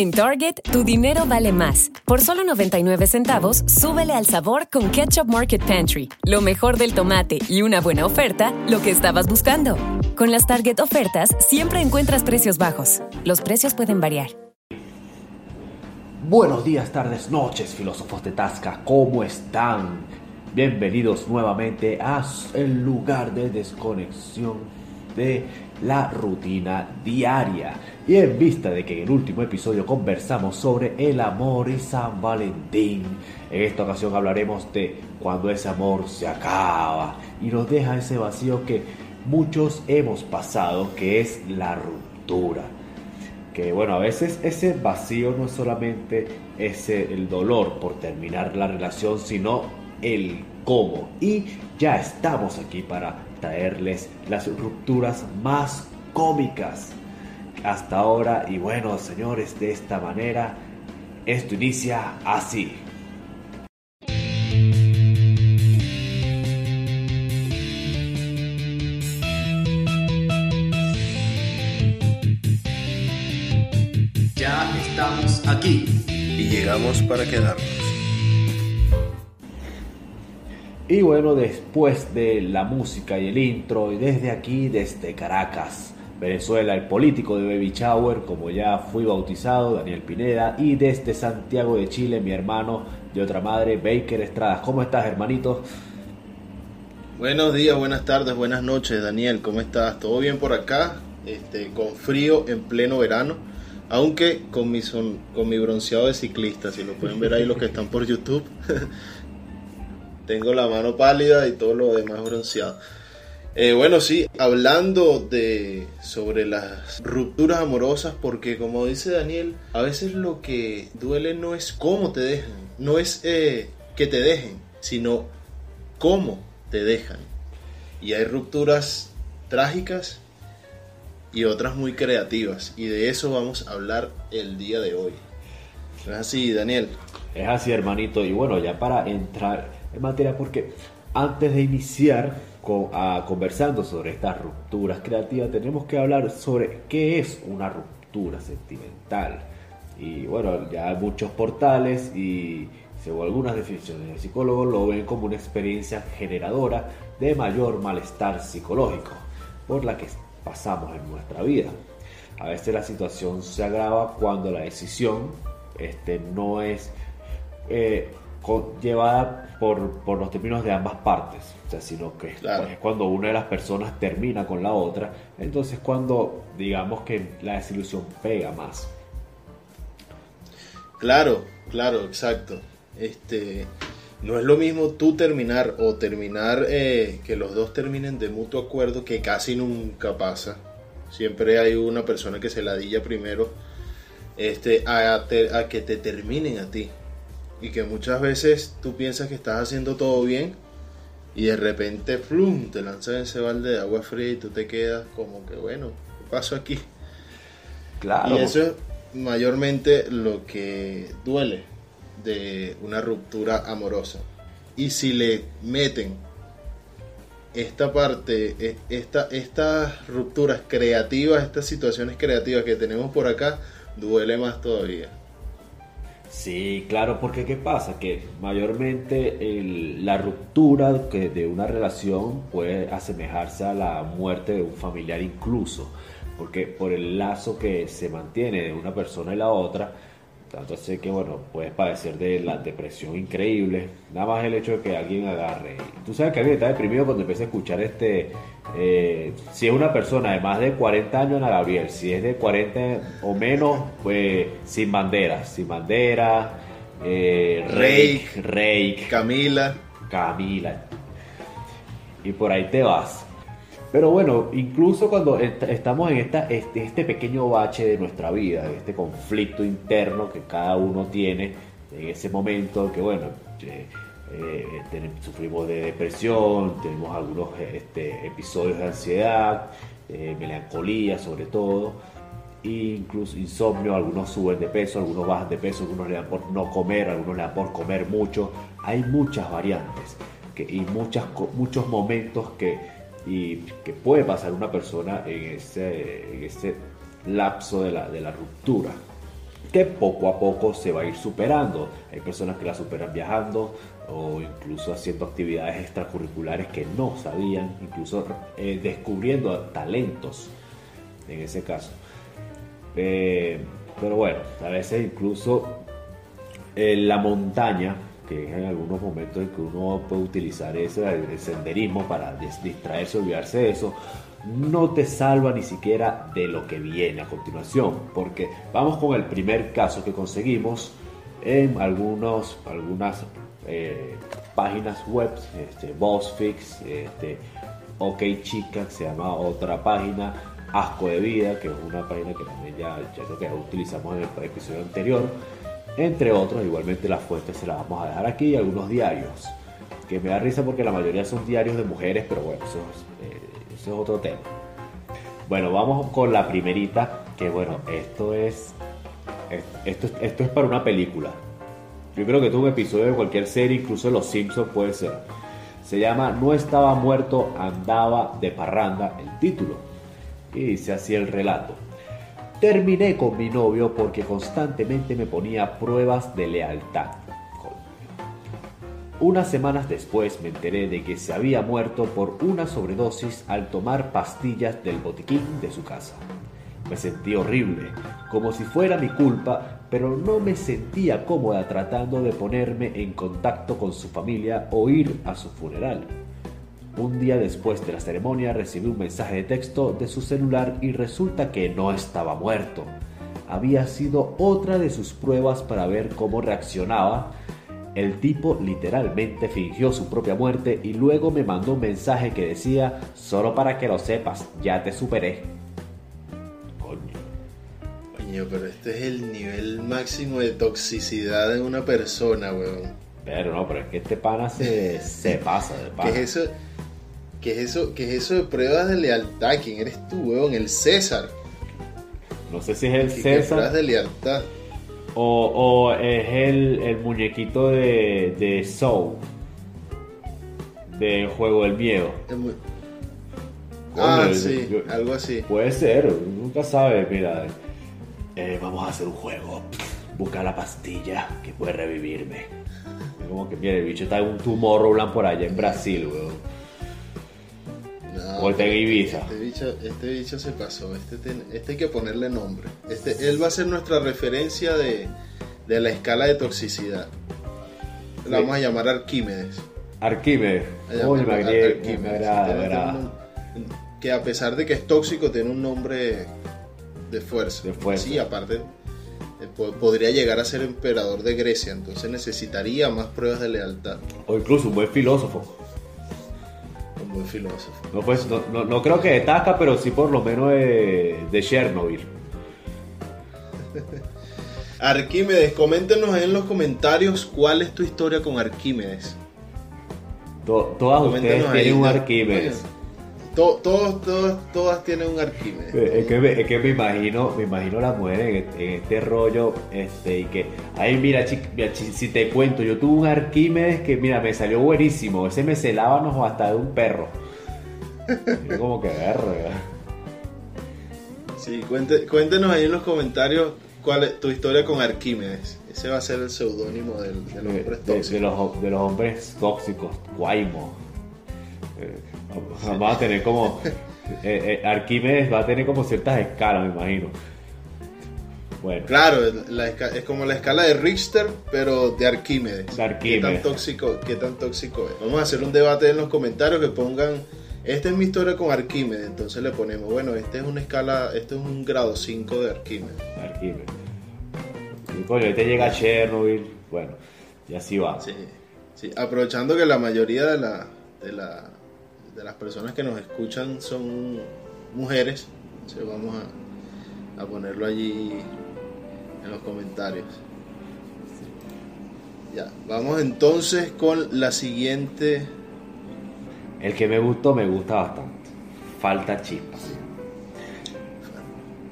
En Target, tu dinero vale más. Por solo 99 centavos, súbele al sabor con Ketchup Market Pantry. Lo mejor del tomate y una buena oferta, lo que estabas buscando. Con las Target ofertas, siempre encuentras precios bajos. Los precios pueden variar. Buenos días, tardes, noches, filósofos de Tasca, ¿cómo están? Bienvenidos nuevamente a el lugar de desconexión de la rutina diaria. Y en vista de que en el último episodio conversamos sobre el amor y San Valentín, en esta ocasión hablaremos de cuando ese amor se acaba y nos deja ese vacío que muchos hemos pasado, que es la ruptura. Que bueno, a veces ese vacío no es solamente ese el dolor por terminar la relación, sino el cómo. Y ya estamos aquí para traerles las rupturas más cómicas hasta ahora. Y bueno, señores, de esta manera, esto inicia así. Ya estamos aquí. Y llegamos para quedarnos. Y bueno, después de la música y el intro, y desde aquí, desde Caracas, Venezuela, el político de Baby Shower, como ya fui bautizado, Daniel Pineda, y desde Santiago de Chile, mi hermano de otra madre, Baker Estrada. ¿Cómo estás, hermanito? Buenos días, buenas tardes, buenas noches, Daniel. ¿Cómo estás? ¿Todo bien por acá? Este, con frío en pleno verano, aunque con mi, son, con mi bronceado de ciclista, si lo pueden ver ahí los que están por YouTube. Tengo la mano pálida y todo lo demás bronceado. Eh, bueno, sí, hablando de sobre las rupturas amorosas, porque como dice Daniel, a veces lo que duele no es cómo te dejan, no es eh, que te dejen, sino cómo te dejan. Y hay rupturas trágicas y otras muy creativas, y de eso vamos a hablar el día de hoy. ¿Es así, Daniel? Es así, hermanito, y bueno, ya para entrar en materia porque antes de iniciar a, conversando sobre estas rupturas creativas tenemos que hablar sobre qué es una ruptura sentimental. Y bueno, ya muchos portales y según algunas definiciones de psicólogos lo ven como una experiencia generadora de mayor malestar psicológico por la que pasamos en nuestra vida. A veces la situación se agrava cuando la decisión este, no es eh, llevada por, por, los términos de ambas partes, o sea, sino que es cuando una de las personas termina con la otra, entonces cuando digamos que la desilusión pega más. Claro, claro, exacto. Este, no es lo mismo tú terminar o terminar eh, que los dos terminen de mutuo acuerdo, que casi nunca pasa. Siempre hay una persona que se ladilla primero este, a, a que te terminen a ti y que muchas veces tú piensas que estás haciendo todo bien y de repente plum, te lanzan ese balde de agua fría y tú te quedas como que bueno, ¿qué pasó aquí? Claro. Y eso es mayormente lo que duele de una ruptura amorosa. Y si le meten esta parte, e, esta, estas rupturas creativas, estas situaciones creativas que tenemos por acá, duele más todavía. Sí, claro, porque ¿qué pasa? Que mayormente la ruptura que de una relación puede asemejarse a la muerte de un familiar incluso, porque por el lazo que se mantiene de una persona y la otra, tanto así que, bueno, puedes padecer de la depresión increíble. Nada más el hecho de que alguien agarre. Tú sabes que alguien está deprimido cuando empieza a escuchar este. Eh, si es una persona de más de 40 años, Ana Gabriel. Si es de 40 o menos, pues sin bandera. Sin bandera. Eh, Rake, Rake. Camila. Camila. Y por ahí te vas. Pero bueno, incluso cuando estamos en esta, este, este, pequeño bache de nuestra vida, este conflicto interno que cada uno tiene en ese momento, que bueno, eh, eh, sufrimos de depresión, tenemos algunos este, episodios de ansiedad, eh, melancolía sobre todo, e incluso insomnio, algunos suben de peso, algunos bajan de peso, algunos le dan por no comer, algunos le dan por comer mucho, hay muchas variantes y muchas, muchos momentos que y que puede pasar una persona en ese, en ese lapso de la, de la ruptura. que poco a poco se va a ir superando. Hay personas que la superan viajando o incluso haciendo actividades extracurriculares que no sabían, incluso eh, descubriendo talentos en ese caso. Eh, pero bueno, a veces incluso en la montaña, que es en algunos momentos en que uno puede utilizar ese senderismo para distraerse, olvidarse de eso, no te salva ni siquiera de lo que viene a continuación, porque vamos con el primer caso que conseguimos en algunos, algunas eh, páginas web, este, BuzzFix, este, OK Chica, que se llama otra página, Asco de Vida, que es una página que también ya, ya creo que utilizamos en el episodio anterior, entre otros, igualmente las fuentes se las vamos a dejar aquí, y algunos diarios, que me da risa porque la mayoría son diarios de mujeres, pero bueno, eso es, eh, otro tema. Bueno, vamos con la primerita, que bueno, esto es, esto, esto es para una película. Yo creo que es un episodio de cualquier serie, incluso Los Simpsons puede ser. Se llama No estaba muerto, andaba de parranda, el título. Y dice así el relato. Terminé con mi novio porque constantemente me ponía pruebas de lealtad. Unas semanas después me enteré de que se había muerto por una sobredosis al tomar pastillas del botiquín de su casa. Me sentí horrible, como si fuera mi culpa, pero no me sentía cómoda tratando de ponerme en contacto con su familia o ir a su funeral. Un día después de la ceremonia recibí un mensaje de texto de su celular y resulta que no estaba muerto. Había sido otra de sus pruebas para ver cómo reaccionaba. El tipo literalmente fingió su propia muerte y luego me mandó un mensaje que decía, solo para que lo sepas, ya te superé pero este es el nivel máximo de toxicidad en una persona, weón. Pero no, pero es que este pana se, se pasa de pana. ¿Qué es eso? ¿Qué es eso? ¿Qué es eso de pruebas de lealtad? ¿Quién eres tú, weón? El César. No sé si es el César. pruebas de lealtad? O, o es el, el, muñequito de, de Soul. Del juego del miedo. Ah, sí, algo así. Puede ser, nunca sabe, mira. Eh, vamos a hacer un juego. Busca la pastilla que puede revivirme. Como que, mire, el bicho está en un Tomorrowland por allá en Brasil, weón. No, está en Ibiza. Este bicho, este bicho se pasó. Este, este hay que ponerle nombre. Este, él va a ser nuestra referencia de, de la escala de toxicidad. La vamos a llamar Arquímedes. Arquímedes. Uy, me, agrada, agrada. Que a pesar de que es tóxico, tiene un nombre de fuerza. Sí, aparte podría llegar a ser emperador de Grecia, entonces necesitaría más pruebas de lealtad. O incluso un buen filósofo. Un buen filósofo. No, pues, no, creo que de Tasca, pero sí por lo menos de, de Chernobyl. Arquímedes, coméntenos en los comentarios cuál es tu historia con Arquímedes. todas ustedes tienen un Arquímedes todos, todos, todas tienen un Arquímedes. Es que, es que me imagino, me imagino la mujer en, este rollo, este, y que, ay, mira, si te cuento, yo tuve un Arquímedes que, mira, me salió buenísimo, ese me celábamos hasta de un perro. Yo como que verga. Sí, cuéntenos ahí en los comentarios cuál es tu historia con Arquímedes. Ese va a ser el seudónimo del, de, los hombres tóxicos. De, los, de los hombres tóxicos, Guaymo. Va a tener como. Eh, eh, Arquímedes va a tener como ciertas escalas, me imagino. Bueno. Claro, es como la escala de Richter, pero de Arquímedes. ¿Qué tan, tóxico, ¿Qué tan tóxico es? Vamos a hacer un debate en los comentarios que pongan. Esta es mi historia con Arquímedes. Entonces le ponemos, bueno, este es una escala, este es un grado 5 de Arquímedes. Arquímedes. Y coño, este llega a Chernobyl. Bueno, y así va. Sí, sí. Aprovechando que la mayoría de la, de la de las personas que nos escuchan son mujeres. vamos a, ponerlo allí en los comentarios. Ya, vamos entonces con la siguiente. El que me gustó, me gusta bastante. Falta chispas.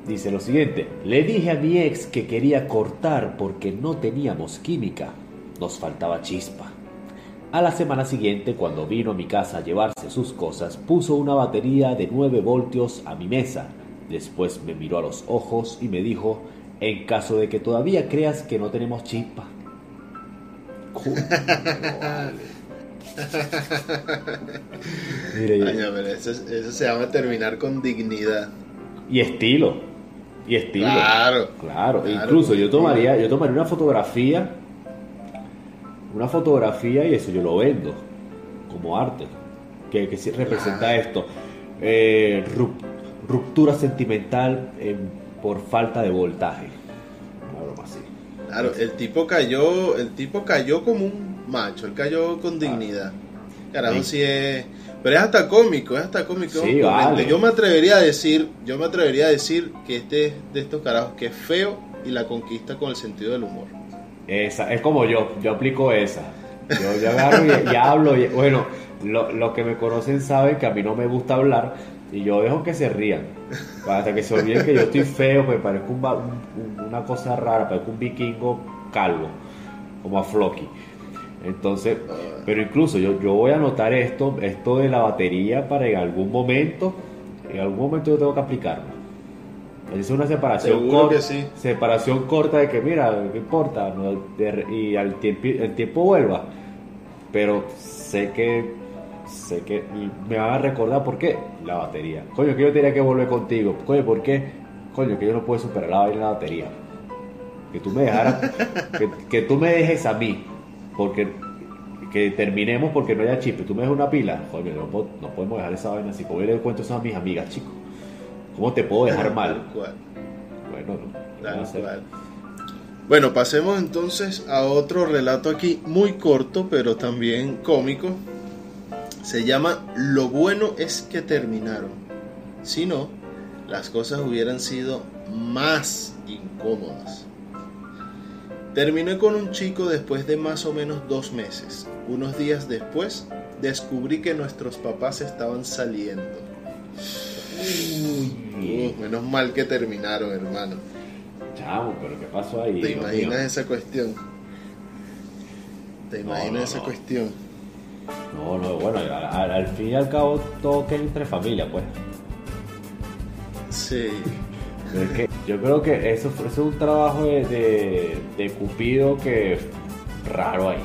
Dice lo siguiente, le dije a mi ex que quería cortar porque no teníamos química, nos faltaba chispa. A la semana siguiente, cuando vino a mi casa a llevarse sus cosas, puso una batería de 9 voltios a mi mesa. Después me miró a los ojos y me dijo, En caso de que todavía creas que no tenemos chispa. Mire, Coño, pero eso, eso se llama terminar con dignidad. y estilo. Y estilo. Claro. Claro, Claro, incluso yo tomaría, yo tomaría una fotografía, una fotografía y eso yo lo vendo como arte, que, que sí representa esto, Eh, rup- ruptura sentimental en- por falta de voltaje, una broma así. Claro, el tipo cayó, el tipo cayó como un macho, él cayó con dignidad. Carajo, Sí. sí es. Pero es hasta cómico, es hasta cómico. Sí, vale. Yo me atrevería a decir, yo me atrevería a decir que este es de estos carajos que es feo y la conquista con el sentido del humor. Es como yo, yo aplico esa. Yo, yo agarro y, hablo. Y, bueno, lo- los que me conocen saben que a mí no me gusta hablar y yo dejo que se rían. Hasta que se olviden que yo estoy feo, pues parezco una cosa rara, parezco un vikingo calvo, como a Floki. Entonces, pero incluso yo, yo voy a anotar esto, esto de la batería para en algún momento, en algún momento yo tengo que aplicarlo. Es una separación corta, sí. separación corta de que mira, ¿qué importa? No, de- y al tiempo, el tiempo vuelva. Pero sé que sé que me van a recordar por qué la batería. Coño, que yo tenía que volver contigo. Coño, ¿por qué? Coño, que yo no puedo superar la vaina la batería. Que tú me dejaras, que, que tú me dejes a mí, porque que terminemos porque no haya chip. y Tú me dejas una pila. Coño, no, no podemos dejar esa vaina así. Como yo le cuento eso a mis amigas, chicos. ¿Cómo te puedo dejar mal? Cual, Bueno, no. Bueno, pasemos entonces a otro relato aquí, muy corto, pero también cómico. Se llama Lo bueno es que terminaron. Si no, las cosas hubieran sido más incómodas. Terminé con un chico después de más o menos dos meses. Unos días después, descubrí que nuestros papás estaban saliendo. Menos mal que terminaron, hermano. Chamo, pero ¿qué pasó ahí? ¿Te imaginas mío? esa cuestión? ¿Te imaginas no, esa no. cuestión? No, no, bueno, al, al- fin y al cabo todo queda entre familia, pues. Sí. Es que yo creo que eso, fue- eso es un trabajo de, de, de Cupido que raro ahí.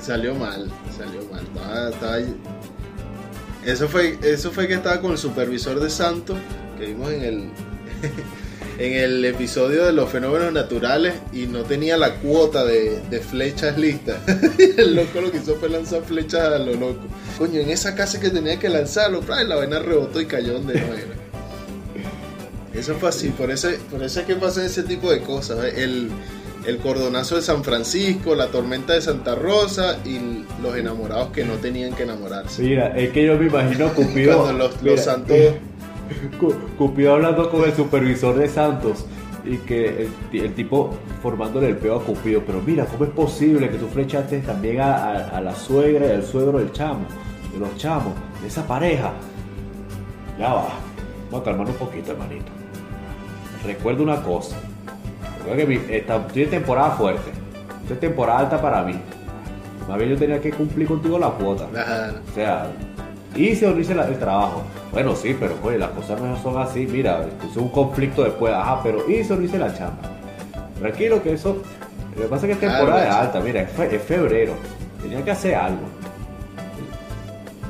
Salió mal, salió mal. Estaba- estaba ahí. Eso fue, eso fue que estaba con el supervisor de Santos, que vimos en el, en el episodio de los fenómenos naturales y no tenía la cuota de, flechas listas. el loco lo que hizo fue lanzar flechas a lo loco. Coño, en esa casa que tenía que lanzarlo, la vaina rebotó y cayó donde no. Eso fue así, por eso, por eso es que pasan ese tipo de cosas. El, el cordonazo de San Francisco, la tormenta de Santa Rosa y los enamorados que no tenían que enamorarse. Mira, es que yo me imagino Cupido. Cuando los, los santos... eh, Cu- Cupido hablando con el supervisor de Santos y que el, ti- el tipo formándole el peo a Cupido. Pero mira, ¿cómo es posible que tú flechaste también a, a- a la suegra y al suegro del chamo, de los chamos, de esa pareja? Ya va, vamos a calmar un poquito, hermanito. Recuerda una cosa. Recuerda que esta- estoy en temporada fuerte. Esto es temporada alta para mí. Más bien yo tenía que cumplir contigo la cuota. Claro. O sea, hice o no hice la- el trabajo. Bueno, sí, pero oye, las cosas no son así. Mira, es un conflicto después. Ajá, pero hice o no hice la chamba. Tranquilo que eso. Lo que pasa es que es temporada alta. Mira, es, fe- es febrero. Tenía que hacer algo.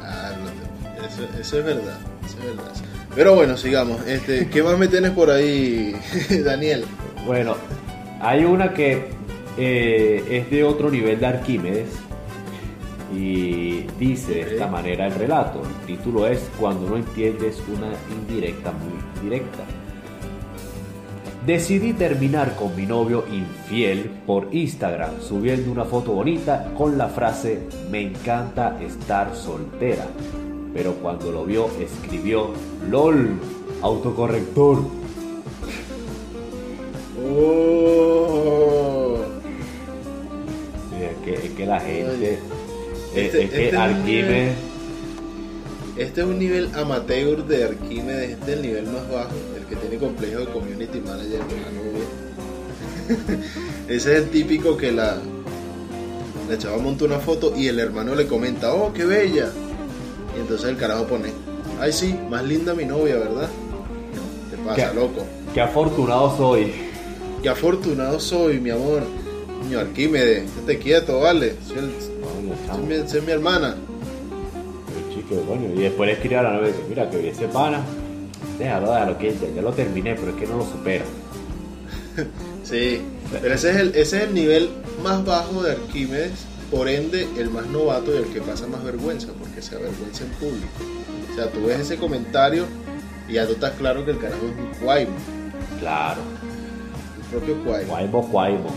Ah, no te- eso, eso es verdad, eso es verdad. Pero bueno, sigamos. Este, ¿Qué más me tienes por ahí, Daniel? Bueno, hay una que eh, es de otro nivel de Arquímedes. Y dice de esta manera el relato. El título es Cuando no entiendes una indirecta muy directa. Decidí terminar con mi novio infiel por Instagram subiendo una foto bonita con la frase Me encanta estar soltera. Pero cuando lo vio escribió LOL, autocorrector. Oh, Sí, Es que, es que la gente. Es- este- es, que este es Arquímedes. este es un nivel amateur de Arquímedes, este es el nivel más bajo, el que tiene complejo de community manager con la novia. Ese es el típico que la, la chava monta una foto y el hermano le comenta, oh, qué bella. Y entonces el carajo pone, ay sí, más linda mi novia, ¿verdad? Te pasa, ¿Qué? loco. qué afortunado soy. Qué afortunado soy, mi amor. Niño Arquímedes, estate quieto, vale. Soy, el- soy mi, soy mi hermana. El chico, coño, y después le escribí a la novia, mira que ese pana, déjalo, déjalo, que ya, ya lo terminé, pero es que no lo supera. Sí, pero ese es, el, ese es el nivel más bajo de Arquímedes, por ende el más novato y el que pasa más vergüenza, porque se avergüenza en público. O sea, tú ves ese comentario y ya tú estás claro que el carajo es un cuaimo, Claro, propio cuaimo. Cuaimo, Cuaimo.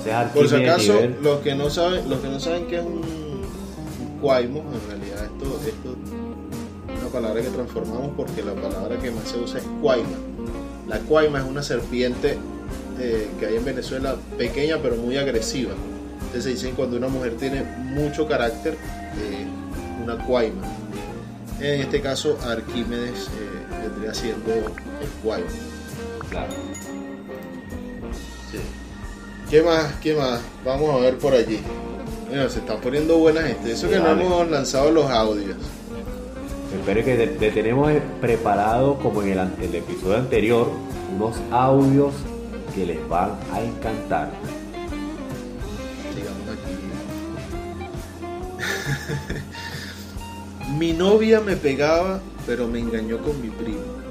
Ese es Por si acaso, los que no saben, los que no saben qué es un, un cuaimo, en realidad esto, esto es una palabra que transformamos porque la palabra que más se usa es cuaima. La cuaima es una serpiente eh, que hay en Venezuela, pequeña pero muy agresiva. Entonces se dicen cuando una mujer tiene mucho carácter, eh, una cuaima. En este caso, Arquímedes eh, vendría siendo el cuaimo. Claro. ¿Qué más? ¿Qué más? Vamos a ver por allí. Bueno, se están poniendo buenas este. Eso que no hemos lanzado los audios. Espero que te, te tenemos preparado, como en el, el episodio anterior, unos audios que les van a encantar. Sigamos aquí. mi novia me pegaba, pero me engañó con mi primo.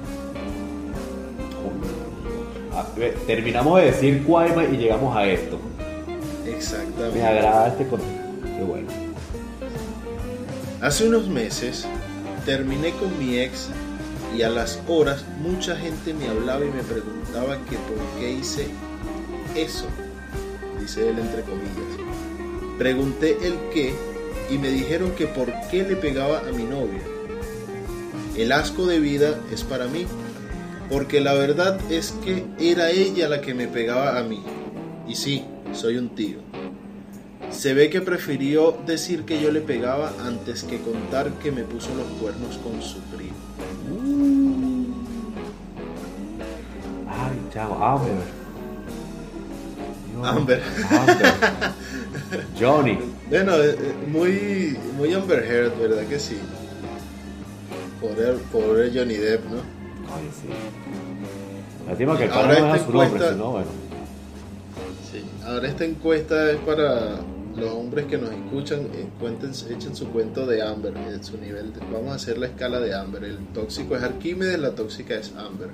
Ah, Terminamos de decir Cuaima y llegamos a esto. Exactamente. Me agrada este contenido. Qué bueno. Hace unos meses terminé con mi ex y a las horas mucha gente me hablaba y me preguntaba que por qué hice eso, dice él entre comillas. Pregunté el qué y me dijeron que por qué le pegaba a mi novia. El asco de vida es para mí, porque la verdad es que era ella la que me pegaba a mí. Y sí, soy un tío. Se ve que prefirió decir que yo le pegaba antes que contar que me puso los cuernos con su primo. Ay, chavo, Amber. Dios, Amber. Amber. Johnny. Bueno, eh, eh, muy, muy Amber Heard, ¿verdad que sí? Pobre, pobre Johnny Depp, ¿no? Ay, sí. Lástima que Ahora no esta deja su encuesta- bueno. Sí. Ahora esta encuesta es para los hombres que nos escuchan, eh, cuenten, echen su cuento de Amber, en su nivel. de- vamos a hacer la escala de Amber. El tóxico es Arquímedes, la tóxica es Amber.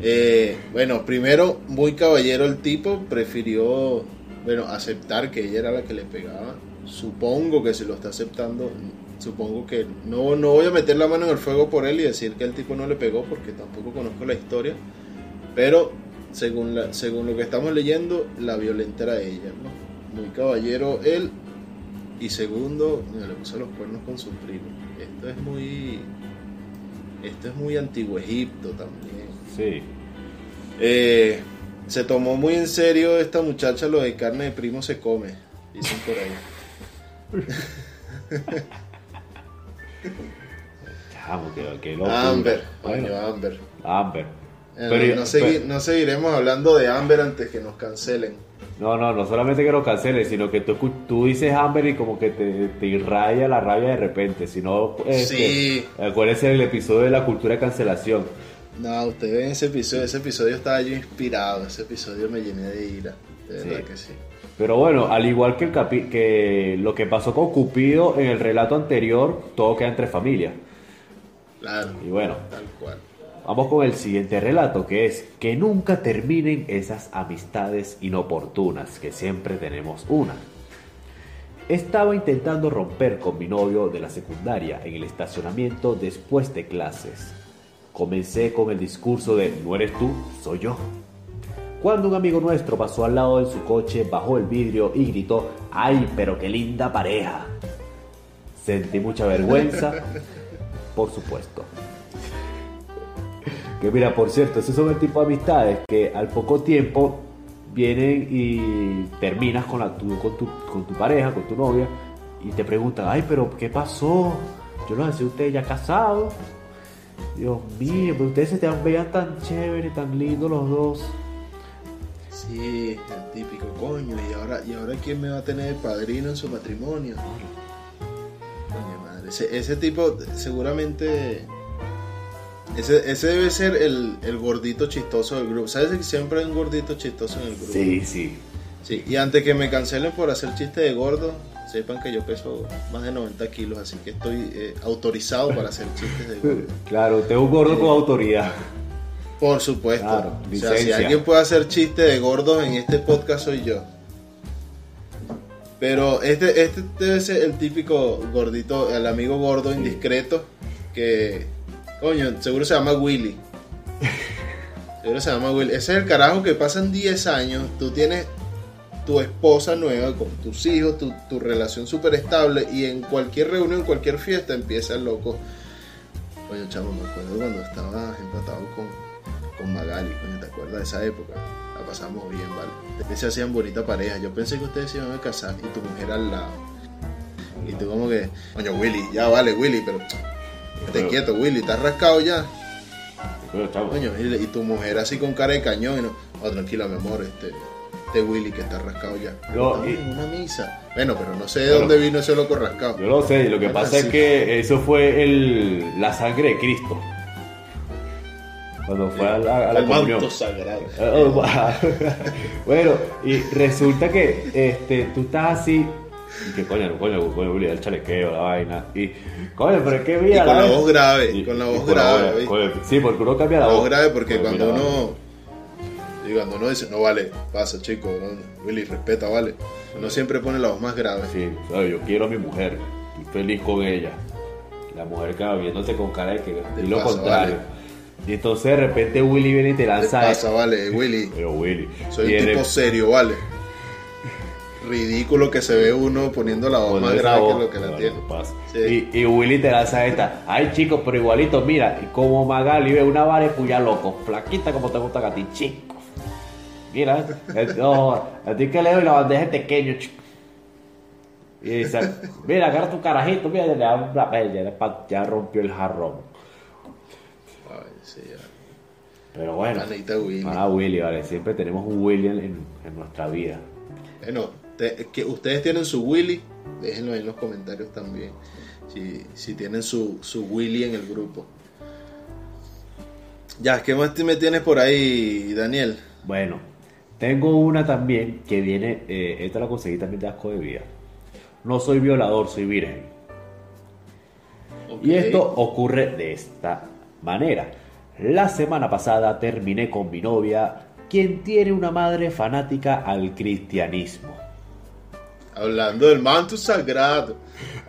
Eh, bueno, primero, muy caballero el tipo, prefirió, bueno, aceptar que ella era la que le pegaba. Supongo que si lo está aceptando, supongo que no, no voy a meter la mano en el fuego por él y decir que el tipo no le pegó porque tampoco conozco la historia. Pero según, la, según lo que estamos leyendo, la violenta era ella, ¿no? Muy caballero él. Y segundo, le puso los cuernos con su primo. Esto es muy. Esto es muy antiguo Egipto también. Sí. Eh, se tomó muy en serio esta muchacha lo de carne de primo se come, dicen por ahí. Chamo, que, que loco. Amber, Bueno, Amber. Amber. Eh, Pero- no, segui- pero- no seguiremos hablando de Amber antes que nos cancelen. No, no, no solamente que lo canceles, sino que tú, tú dices Amber y como que te, te irraya la rabia de repente. Si no, este, Sí. acuérdense del episodio de la cultura de cancelación. No, ustedes ven ese episodio, ese episodio estaba yo inspirado, ese episodio me llené de ira, de Sí. verdad que sí. Pero bueno, al igual que, el capi- que lo que pasó con Cupido en el relato anterior, todo queda entre familias. Claro, Y bueno, tal cual. vamos con el siguiente relato, que es que nunca terminen esas amistades inoportunas, que siempre tenemos una. Estaba intentando romper con mi novio de la secundaria en el estacionamiento después de clases. Comencé con el discurso de no eres tú, soy yo. Cuando un amigo nuestro pasó al lado de su coche, bajó el vidrio y gritó, ¡ay, pero qué linda pareja! Sentí mucha vergüenza, por supuesto. Que mira, por cierto, esos son el tipo de amistades que al poco tiempo vienen y terminas con, la, tu, con, tu, con tu pareja, con tu novia, y te preguntan, ay, pero ¿qué pasó? Yo lo decía ustedes ya casados. Dios mío, pero ustedes se te veían tan chévere, tan lindos los dos. Sí, el típico coño, y ahora, y ahora quién me va a tener de padrino en su matrimonio. Coño madre, ese, ese tipo seguramente Ese, ese debe ser el, el gordito chistoso del grupo. ¿Sabes que siempre hay un gordito chistoso en el grupo? Sí, sí. Sí, y antes que me cancelen por hacer chiste de gordo, sepan que yo peso más de 90 kilos, así que estoy eh, autorizado para hacer chistes de gordo. Claro, usted es un gordo con autoridad. Por supuesto. Claro, o sea, si alguien puede hacer chiste de gordos en este podcast soy yo. Pero este, este debe ser el típico gordito, el amigo gordo indiscreto que, coño, seguro se llama Willy. Seguro se llama Willy. Ese es el carajo que pasan 10 años, tú tienes tu esposa nueva con tus hijos, tu, tu relación súper estable y en cualquier reunión, en cualquier fiesta empieza el loco. Coño, chavo, me acuerdo cuando estaba empatado con, con Magali, coño, ¿te acuerdas de esa época? La pasamos bien, ¿vale? Ustedes se hacían bonita pareja. Yo pensé que ustedes se iban a casar y tu mujer al lado. Y tú como que, coño, Willy, ya vale, Willy, pero... Pero- quieto, Willy, ¿estás rascado ya? Coño, y, tu mujer así con cara de cañón y no, oh, tranquila, mi amor, este, este Willy que está rascado ya. No, y- en una misa. Bueno, pero no sé de Bueno. dónde vino ese loco rascado. Yo lo sé, lo que Bueno, pasa es que eso fue el, la sangre de Cristo. Cuando fue a la, a la el comunión. manto sagrado. Oh, bueno, y resulta que este, tú estás así. Y que coño, coño, coño, Willy, el chalequeo, la vaina. Y, coño, pero es que Y mira. con la voz grave, y- con la y voz con la grave, voz- Sí, porque uno cambia la La voz. voz grave porque cuando mira, uno. Y cuando uno dice, no vale, pasa chico, no, Willy, respeta, vale. Uno siempre pone la voz más grave. Sí, ¿sabes? yo quiero a mi mujer, estoy feliz con ella. La mujer que va viéndote con cara de que y lo contrario. vale. Y entonces de repente Willy viene y te ¿Qué lanza pasa, vale, Willy? Pero Willy. Soy un tipo serio, vale. Ridículo que se ve uno poniendo la voz más grave voz, que lo que la tiene. ¿qué? Sí. Y, y Willy te lanza esta. Ay, chicos, pero igualito, mira, y como Magali ve una vara puya loco, flaquita como te gusta a ti, chico. Mira, eh, no, a ti que le doy la bandeja de pequeño, chico. Y dice, mira, agarra tu carajito, mira, ya, ya rompió el jarrón. Ay, sí, ya. Pero bueno, Willy. ah, Willy, vale, siempre tenemos un Willy en, en nuestra vida. Bueno, te- que ustedes tienen su Willy, déjenlo ahí en los comentarios también. Si, si tienen su, su Willy en el grupo. Ya, ¿qué más me tienes por ahí, Daniel? Bueno, tengo una también que viene, eh, esta la conseguí también de asco de vida. No soy violador, soy virgen. Y esto ocurre de esta manera. La semana pasada terminé con mi novia, quien tiene una madre fanática al cristianismo. Hablando del manto sagrado.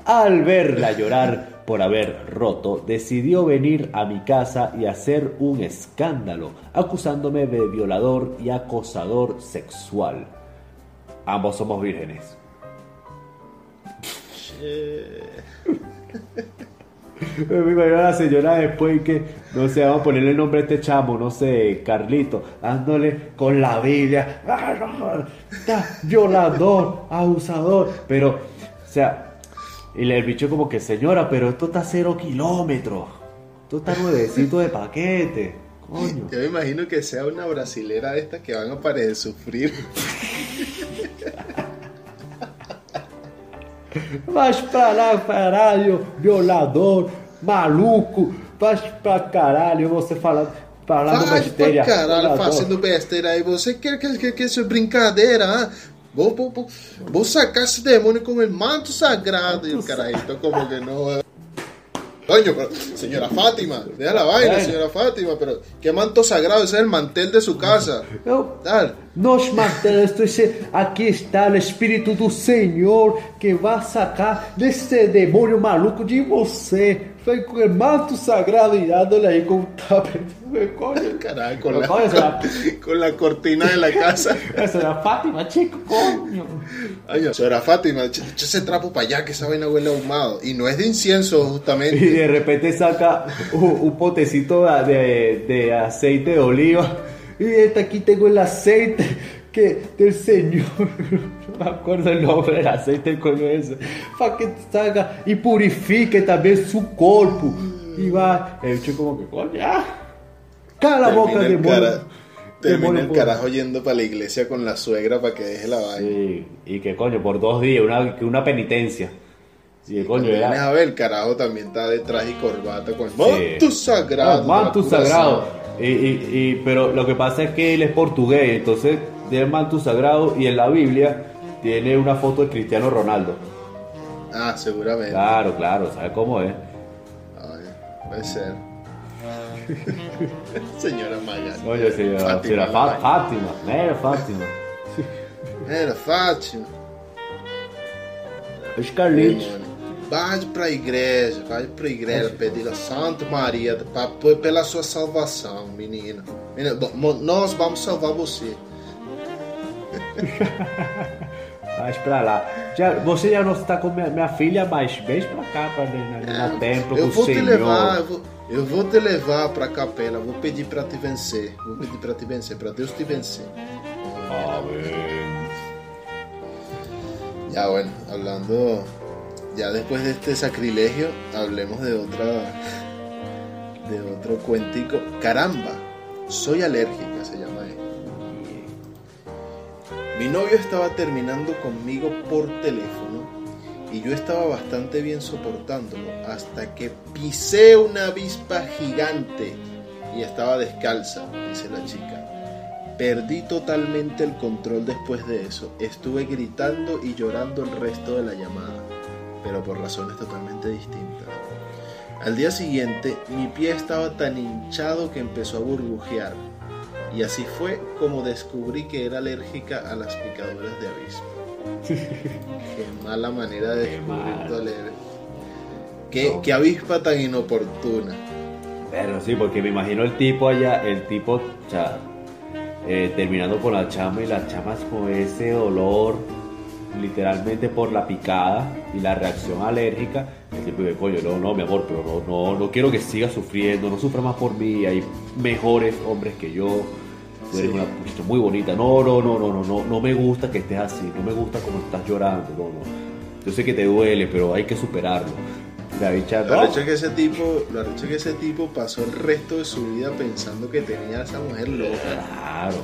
Al verla llorar por haber roto, decidió venir a mi casa y hacer un escándalo, acusándome de violador y acosador sexual. Ambos somos vírgenes. Me imagino a la señora después que, no sé, vamos a ponerle el nombre a este chamo, no sé, Carlito, dándole con la Biblia, ¡Ah, violador, abusador, pero, o sea, y el bicho como que, señora, pero esto está a cero kilómetros, esto está nuevecito de paquete, coño. Yo me imagino que sea una brasilera de estas que van a parecer sufrir. Vas pra lá, caralho, violador, maluco, vas pra caralho, você falando, falando Vai besteira. pra caralho, violador. fazendo besteira aí. Você quer que, que, que isso é brincadeira, ah? Vou, vou, vou, vou sacar esse demônio com o manto sagrado. E o carajito como que no... Coño, pero, señora Fátima, deja la vaina, señora Fátima, pero qué manto sagrado, ese es el mantel de su casa. Eu, Dale. Nos martelos, esse- aqui está o Espírito do Senhor que vai sacar desse demônio maluco de você. Com o manto sagrado e dándole aí com o tapa. Coño, Carajo, con la, coño, con la cortina de la casa. essa era Fátima, chico, coño. Ay, señora Fátima, echa ese trapo para allá que esa vaina huele ahumado. Y no es de incienso, Y justamente. de repente saca un, un potecito de, de aceite de oliva. Y este, aquí tengo el aceite que del Señor. No me acuerdo el nombre del aceite, coño ese. Para que salga y purifique también su cuerpo. Y va. El bicho como que, coño. Cala la boca, demonio. cara- termina el por- carajo yendo para la iglesia con la suegra para que deje la vaina. Sí, y que coño, por dos días, una, que una penitencia. Y el coño era. a ver, el carajo también está de traje y corbata con el manto sagrado. Ah, manto de sagrado. Y, y- y- pero lo que pasa es que él es portugués, entonces tiene el manto sagrado y en la Biblia tiene una foto de Cristiano Ronaldo. Ah, seguramente. Claro, claro, ¿sabes cómo es? Ay, puede ser. Señora Maya. Oye, señora, Fátima, señora. Fátima, mera Fátima. Era Fátima. Os Carlitos. Vai para a igreja, vai para a igreja pedir a Santa Maria pra, pela sua salvação, menina. Menina, nós vamos salvar você. Vais pra lá. Já, você já não está com minha, minha filha, mas vem pra cá, pra na, na templo eu vou te Senhor. levar, eu vou, eu vou te levar para a capela, vou pedir para te vencer, vou pedir para te vencer, para Deus te vencer. Amén. Ya bueno, hablando, ya después de este sacrilegio, hablemos de otra, de otro cuentico. Caramba, soy alérgica, Mi novio estaba terminando conmigo por teléfono y yo estaba bastante bien soportándolo hasta que pisé una avispa gigante y estaba descalza, dice la chica. Perdí totalmente el control después de eso. Estuve gritando y llorando el resto de la llamada, pero por razones totalmente distintas. Al día siguiente, mi pie estaba tan hinchado que empezó a burbujear. Y así fue como descubrí que era alérgica a las picaduras de avispa. Qué mala manera de descubrir tu alergia. Qué, qué avispa tan inoportuna. Pero sí, porque me imagino el tipo allá, el tipo, sea, eh, terminando con la chama y las chamas con ese dolor, literalmente por la picada y la reacción alérgica. El tipo dice, coño, no, no, mi amor, pero no, no, no quiero que siga sufriendo, no sufra más por mí, hay mejores hombres que yo. Tú eres Sí. una muchacha muy bonita. No, no, no, no, no, no, no me gusta que estés así, no me gusta como estás llorando, no, no. Yo sé que te duele, pero hay que superarlo. La bicha, arrecho es que ese tipo, que ese tipo pasó el resto de su vida pensando que tenía a esa mujer loca. Claro.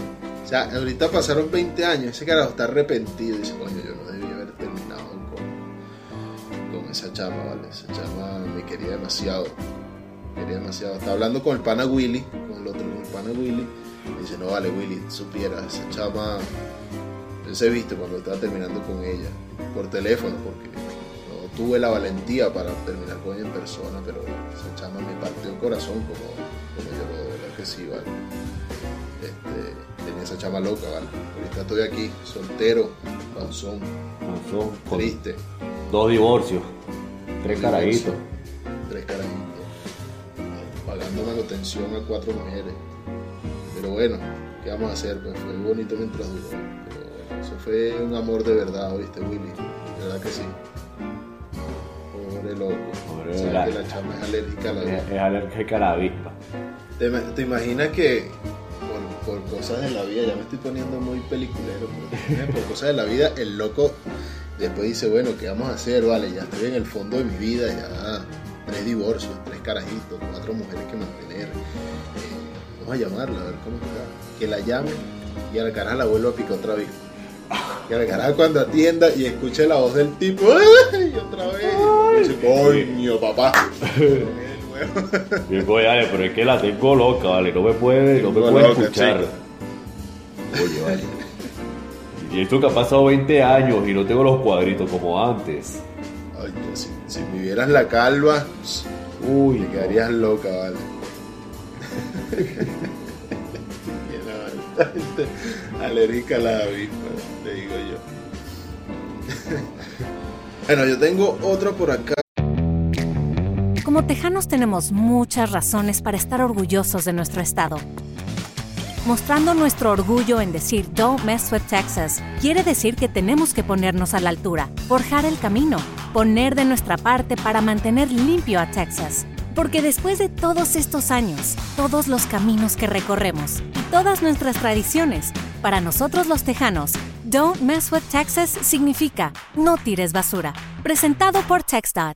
O sea, ahorita pasaron 20 años, ese carajo está arrepentido y dice, coño, yo no debí haber terminado con, con esa chama, ¿vale? Esa chama me quería demasiado. Me quería demasiado. Está hablando con el pana Willy, con el otro, con el pana Willy. Y dice, no vale, Willy, supiera, esa chama. Se viste cuando estaba terminando con ella, por teléfono, porque no tuve la valentía para terminar con ella en persona, pero esa chama me partió el corazón como, como yo, de verdad que sí, ¿vale? Este, tenía esa chama loca, ¿vale? Ahorita estoy aquí, soltero, panzón, Manzón, con triste, dos divorcios, tres carajitos. tres carajitos, pagando manutención a cuatro mujeres. Pero bueno, ¿qué vamos a hacer? Pues fue bonito mientras duró. Pero bueno, eso fue un amor de verdad, ¿oíste, Willy? De verdad que sí. Pobre loco. Pobre O sea, la- que la chama es alérgica a la Es, es alérgica a la avispa. ¿Te, te imaginas que por, por cosas de la vida, ya me estoy poniendo muy peliculero, pero por cosas de la vida, el loco después dice, bueno, ¿qué vamos a hacer? Vale, ya estoy en el fondo de mi vida, ya tres divorcios, tres carajitos, cuatro mujeres que mantener. Eh, vamos a llamarla, a ver cómo está. Que la llame y a la caraja la vuelvo a picar otra vez. Que a la caraja cuando atienda y escuche la voz del tipo, ¡ay! otra vez! Y dice, coño, papá. Bien, pues, dale, pero es que la tengo loca, vale, no me puede, no me puede loca, escuchar. chico. Oye, vale. Y esto que ha pasado 20 años y no tengo los cuadritos como antes. Ay, si, si me vieras la calva, Uy, te no. quedarías loca, vale. Alérgica la avispa, te digo yo. bueno, yo tengo otro por acá. Como tejanos tenemos muchas razones para estar orgullosos de nuestro estado. Mostrando nuestro orgullo en decir Don't mess with Texas quiere decir que tenemos que ponernos a la altura, forjar el camino, poner de nuestra parte para mantener limpio a Texas. Porque después de todos estos años, todos los caminos que recorremos y todas nuestras tradiciones, para nosotros los tejanos, Don't mess with Texas significa no tires basura. Presentado por TexDot.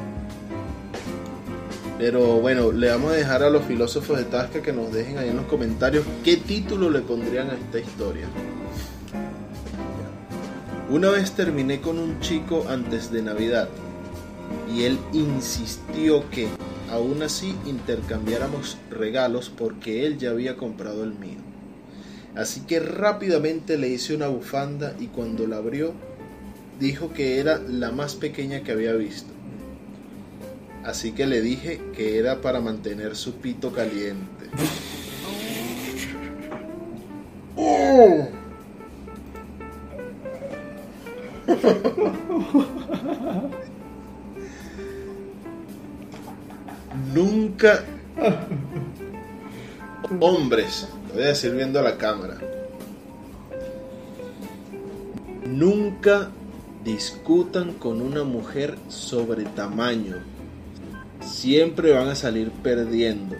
Pero bueno, le vamos a dejar a los filósofos de Tasca que nos dejen ahí en los comentarios qué título le pondrían a esta historia. Una vez terminé con un chico antes de Navidad y él insistió que aún así intercambiáramos regalos porque él ya había comprado el mío. Así que rápidamente le hice una bufanda y cuando la abrió dijo que era la más pequeña que había visto. Así que le dije que era para mantener su pito caliente. Nunca... Hombres, lo voy a decir viendo a la cámara. Nunca discutan con una mujer sobre tamaño. Siempre van a salir perdiendo.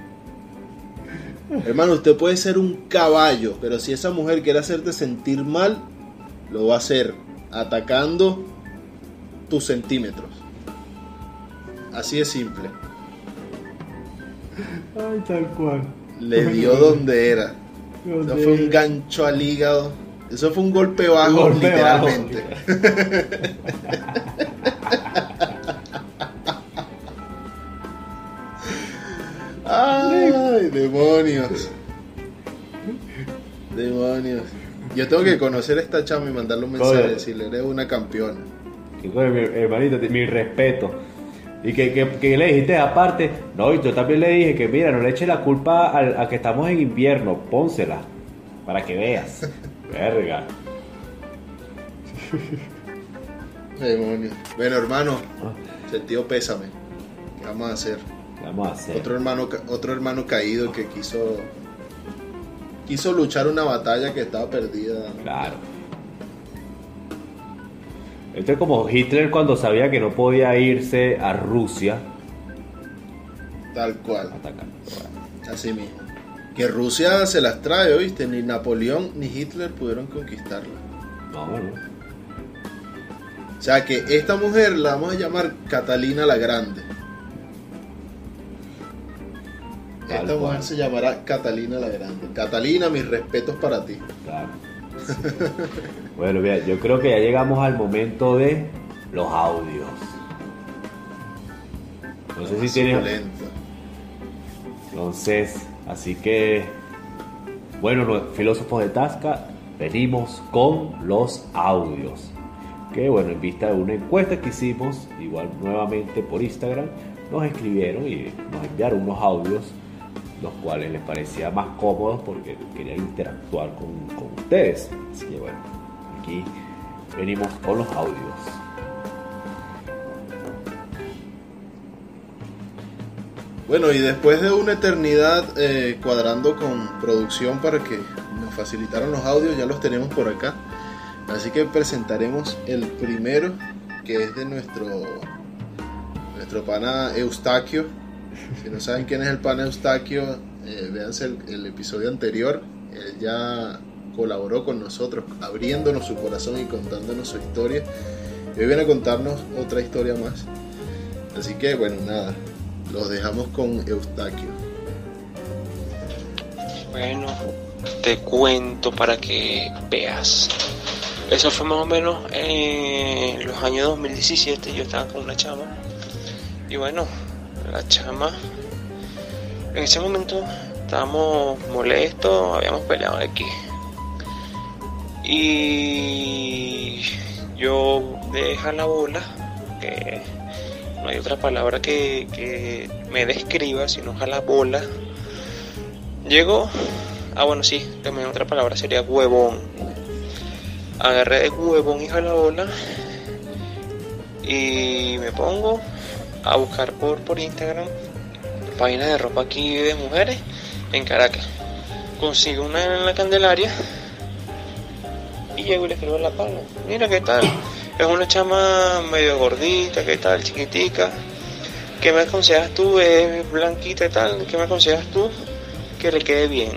Hermano, usted puede ser un caballo, pero si esa mujer quiere hacerte sentir mal, lo va a hacer atacando tus centímetros. Así de simple. Ay, tal cual. Le dio donde era. Eso fue un gancho al hígado. Eso fue un golpe bajo, golpe literalmente. demonios. Demonios. Yo tengo que conocer a esta chama y mandarle un mensaje, Joder. decirle, eres una campeona. Que, coño, mi hermanito, mi respeto. Y que, que, que le dijiste aparte, no, y yo también le dije que mira, no le eche la culpa al- a, que estamos en invierno, pónsela, para que veas. Verga. Demonios. Bueno, hermano, sentido pésame. ¿Qué vamos a hacer? ¿Qué vamos a hacer? Otro hermano, otro hermano caído que quiso quiso luchar una batalla que estaba perdida. Claro. Esto es como Hitler cuando sabía que no podía irse a Rusia Tal cual, atacar. así mismo. Que Rusia se las trae, ¿oíste? Ni Napoleón ni Hitler pudieron conquistarla. No, bueno. O sea que esta mujer la vamos a llamar Catalina la Grande. Tal Esta mujer se llamará Catalina la Grande. Catalina, mis respetos para ti. Claro. bueno, mira, yo creo que ya llegamos al momento de los audios. No sé si tienes. Entonces, así que. Bueno, no- filósofos de Tasca, venimos con los audios. Que bueno, en vista de una encuesta que hicimos, igual nuevamente por Instagram, nos escribieron y nos enviaron unos audios, los cuales les parecía más cómodos porque querían interactuar con, con ustedes. Así que bueno, aquí venimos con los audios. Bueno, y después de una eternidad eh, cuadrando con producción para que nos facilitaran los audios, ya los tenemos por acá. Así que presentaremos el primero, que es de nuestro, nuestro pana Eustaquio. Si no saben quién es el pana Eustaquio, eh, el episodio anterior. Él ya colaboró con nosotros, abriéndonos su corazón y contándonos su historia. Y hoy viene a contarnos otra historia más. Así que bueno, nada, los dejamos con Eustaquio. Bueno, te cuento para que veas. Eso fue más o menos en los años 2017. Yo estaba con una chama. Y bueno, la chama. En ese momento estábamos molestos, habíamos peleado aquí. Y yo deja la bola, que no hay otra palabra que, que me describa, sino jala bola. Llegó. Ah, bueno, sí, también otra palabra sería huevón. Agarré de huevón y la bola. Y me pongo. A buscar por, por Instagram páginas de ropa aquí de mujeres en Caracas. Consigo una en la Candelaria y llego y le escribo en la palma. Mira qué tal. Es una chama medio gordita, qué tal, chiquitica. ¿Qué me aconsejas tú? Es blanquita y tal. ¿Qué me aconsejas tú? Que le quede bien.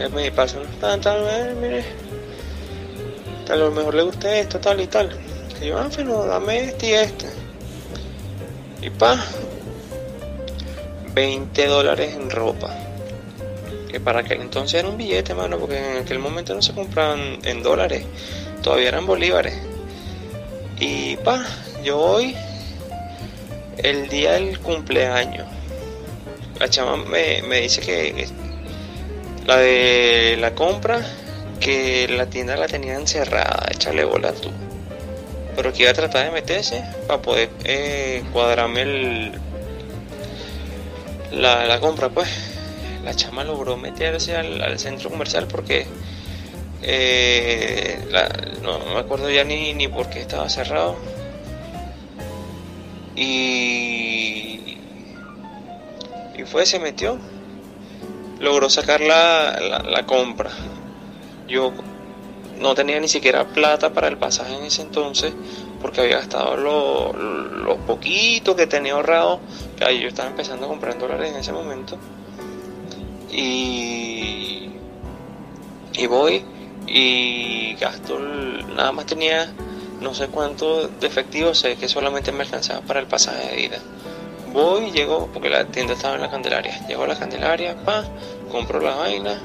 Él me pasa, tal, tal, eh, mire. A lo mejor le gusta esto, tal y tal. Que yo, ah, bueno, dame este y este. Y pa, 20 dólares en ropa. Que para aquel entonces era un billete, mano, porque en aquel momento no se compraban en dólares, todavía eran bolívares. Y pa, yo voy el día del cumpleaños. La chama me, me dice que la de la compra, que la tienda la tenía encerrada, échale bola tú. Pero que iba a tratar de meterse para poder eh, cuadrarme el, la, la compra, pues. La chama logró meterse al, al centro comercial porque eh, no, no me acuerdo ya ni, ni por qué estaba cerrado. Y, y fue, se metió. Logró sacar la, la, la compra. Yo no tenía ni siquiera plata para el pasaje en ese entonces porque había gastado lo, poquito que tenía ahorrado. ahí yo estaba empezando a comprar dólares en ese momento. Y, y voy y gasto, nada más tenía no sé cuánto de efectivo, sé que solamente me alcanzaba para el pasaje de ida. Voy, llego, porque la tienda estaba en la Candelaria. Llego a la Candelaria, pa, compro la vaina,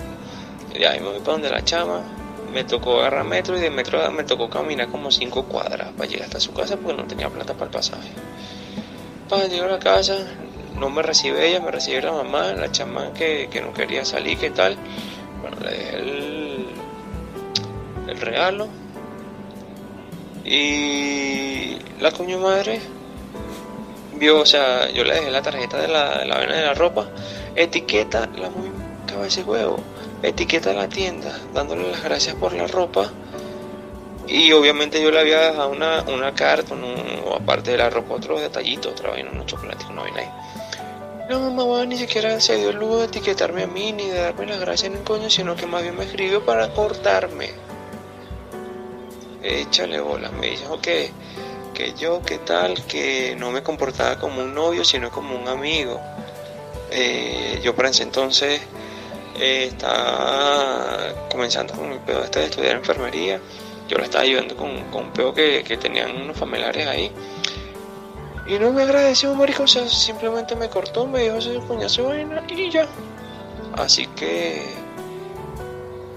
y ahí me voy para donde la chama. Me tocó agarrar metro y de metro me tocó caminar como 5 cuadras para llegar hasta su casa porque no tenía plata para el pasaje. Pa, llego a la casa, no me recibe ella, me recibe la mamá, la chama que, que no quería salir, ¿qué tal? Bueno, le dejé el, el regalo. Y la coño madre vio, o sea, yo le dejé la tarjeta de la, de la vaina de la ropa, etiqueta la muy cabeza de huevo, etiqueta la tienda, dándole las gracias por la ropa. Y obviamente yo le había dejado una, una carta, un- aparte de la ropa, otro detallito, otra vaina, unos chocolates, una vaina ahí. La mamá ni siquiera se dio el lujo de etiquetarme a mí ni de darme las gracias en el coño, sino que más bien me escribió para cortarme. Échale bola, me dijo que, que yo, que tal, que no me comportaba como un novio, sino como un amigo. Eh, yo para ese entonces eh, estaba comenzando con el pedo este de estudiar enfermería. Yo la estaba ayudando con, con un pedo que, que tenían unos familiares ahí. Y no me agradeció, marico, o sea, simplemente me cortó, me dijo ese coñazo vaina y ya. Así que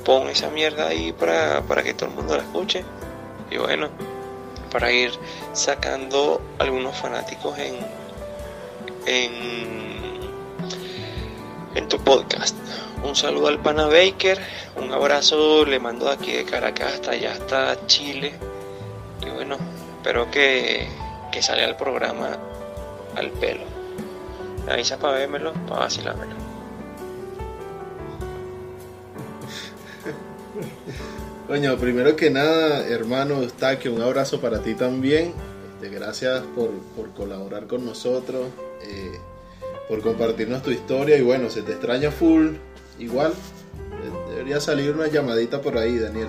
pon esa mierda ahí para, para que todo el mundo la escuche. Y bueno, para ir sacando algunos fanáticos en, en, en tu podcast. Un saludo al pana Baker, un abrazo le mando de aquí de Caracas hasta allá, hasta Chile. Y bueno, espero que, que salga el programa al pelo. Me avisa para vérmelo, para vacilármelo. Coño, primero que nada, hermano Eustaquio, un abrazo para ti también. Este, gracias por, por colaborar con nosotros, eh, por compartirnos tu historia. Y bueno, se te extraña full. Igual, eh, debería salir una llamadita por ahí, Daniel.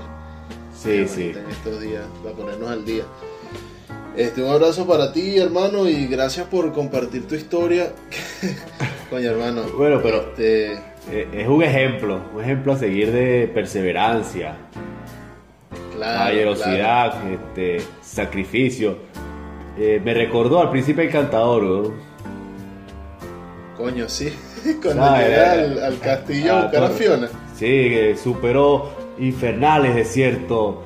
Sí, sí. En estos días, para ponernos al día. Este, un abrazo para ti, hermano, y gracias por compartir tu historia. Coño, hermano. Bueno, pero Este, eh, es un ejemplo, un ejemplo a seguir de perseverancia, claro, caballerosidad, este, sacrificio. Eh, me recordó al príncipe encantador, claro. Coño, sí. Cuando eh, al, al castillo a ah, buscar a. Fiona. Sí, superó infernales desiertos.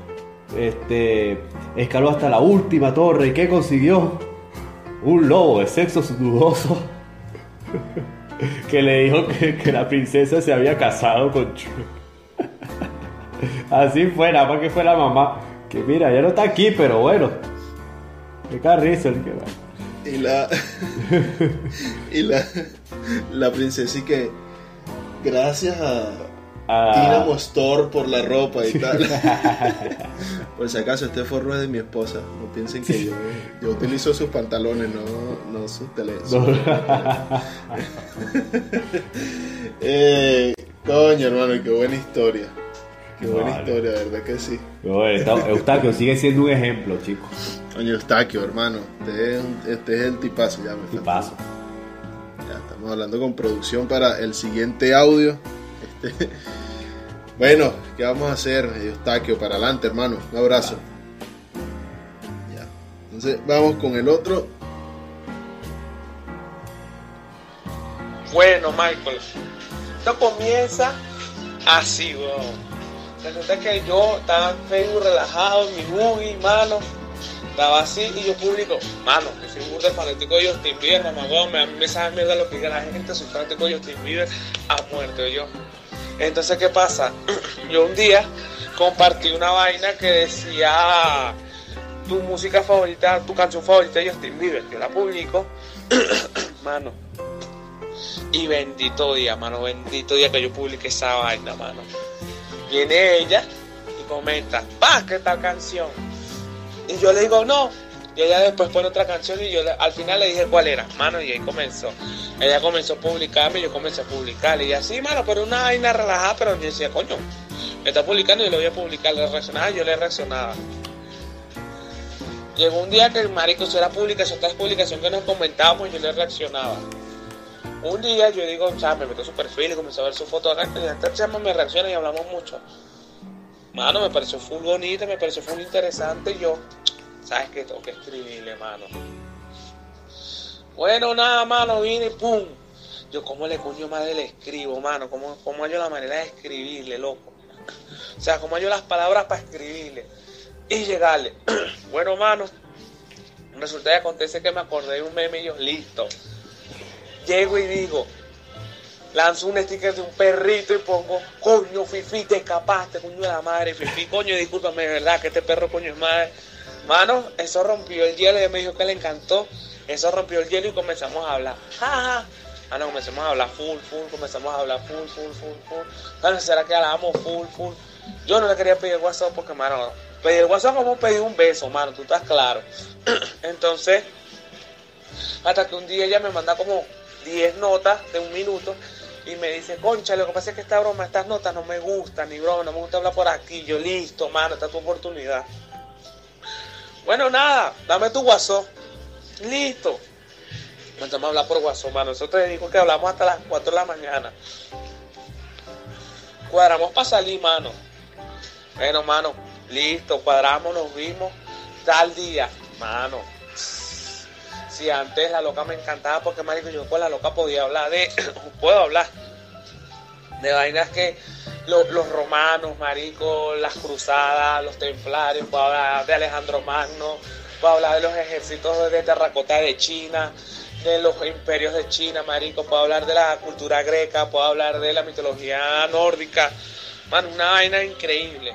Este, escaló hasta la última torre. ¿Y qué consiguió? Un lobo de sexo dudoso. que le dijo que, que la princesa se había casado con Chu. Así fue, nada más que fue la mamá. Que mira, ya no está aquí, pero bueno. Qué carrizo el que va. Y la. y la. La princesa y que. Gracias a. Ah. Dinamo Store por la ropa y tal. por si acaso, este forro es de mi esposa. No piensen que yo, yo utilizo sus pantalones, no, no sus sus- Eh, coño, hermano, qué buena historia. Qué buena Vale. historia, de verdad que sí. Bueno, Eusta- Eustaquio sigue siendo un ejemplo, chicos. Coño, Eustaquio, hermano. Este es, este es el tipazo, ya me paso. Ya estamos hablando con producción para el siguiente audio. Este, bueno, ¿qué vamos a hacer, Eustaquio? Para adelante, hermano. Un abrazo. Ya. Entonces, vamos con el otro. Bueno, Michael, esto comienza así, weón. Resulta que yo estaba en Facebook relajado, en mi buggy, mano. Estaba así y yo publico, mano, que soy burda fanático de Justin Bieber, mamá, weón, me, sabe mierda lo que diga la gente, soy fanático de Justin Bieber a muerte yo. Entonces, ¿qué pasa? Yo un día compartí una vaina que decía tu música favorita, tu canción favorita de Justin Bieber. Yo la publico, mano. Y bendito día, mano, bendito día que yo publiqué esa vaina, mano. Viene ella y comenta, pa, ¿qué tal canción? Y yo le digo, no. Y ella después pone otra canción y yo al final le dije cuál era, mano, y ahí comenzó. Ella comenzó a publicarme y yo comencé a publicarle. Y así, mano, pero una vaina relajada, pero yo decía, coño, me está publicando y le voy a publicar, le reaccionaba, yo le reaccionaba. Llegó un día que el marico, eso era publicación tras publicación que nos comentábamos y yo le reaccionaba. Un día yo digo, sea, me meto su perfil y comencé a ver su foto acá y esta chama me reacciona y hablamos mucho. Mano, me pareció full bonita, me pareció full interesante yo, ¿sabes qué? Tengo que escribirle, mano. Bueno, nada, mano, vine y pum. Yo, ¿cómo le coño madre le escribo, mano? ¿Cómo, cómo hallo la manera de escribirle, loco? O sea, ¿cómo hallo las palabras para escribirle? Y llegarle. bueno, mano, resulta que acontece que me acordé de un meme y yo, listo. Llego y digo, lanzo un sticker de un perrito y pongo, coño, Fifi, te escapaste, coño de la madre, Fifi, coño, discúlpame, de verdad, que este perro, coño, es madre. Mano, eso rompió el hielo, ella me dijo que le encantó, eso rompió el hielo y comenzamos a hablar. Ja, ja. Ah, no, comenzamos a hablar full, full, comenzamos a hablar full, full, full, full. Bueno, será que hablábamos full, full. Yo no le quería pedir el WhatsApp porque, mano, pedir el WhatsApp como pedir un beso, mano, tú estás claro. Entonces, hasta que un día ella me manda como 10 notas de un minuto y me dice, concha, lo que pasa es que esta broma, estas notas no me gustan, ni broma, no me gusta hablar por aquí. Yo, listo, mano, esta es tu oportunidad. Bueno, nada, dame tu WhatsApp. Listo. Comenzamos a hablar por WhatsApp, mano. Eso te digo que hablamos hasta las 4 de la mañana. Cuadramos para salir, mano. Bueno, mano, listo, cuadramos, nos vimos. Tal día, mano. Si antes la loca me encantaba porque, marico, yo con la loca podía hablar de... puedo hablar. De vainas que... lo- los romanos, marico, las cruzadas, los templarios, puedo hablar de Alejandro Magno, puedo hablar de los ejércitos de terracota de China, de los imperios de China, marico, puedo hablar de la cultura greca, puedo hablar de la mitología nórdica, man, una vaina increíble.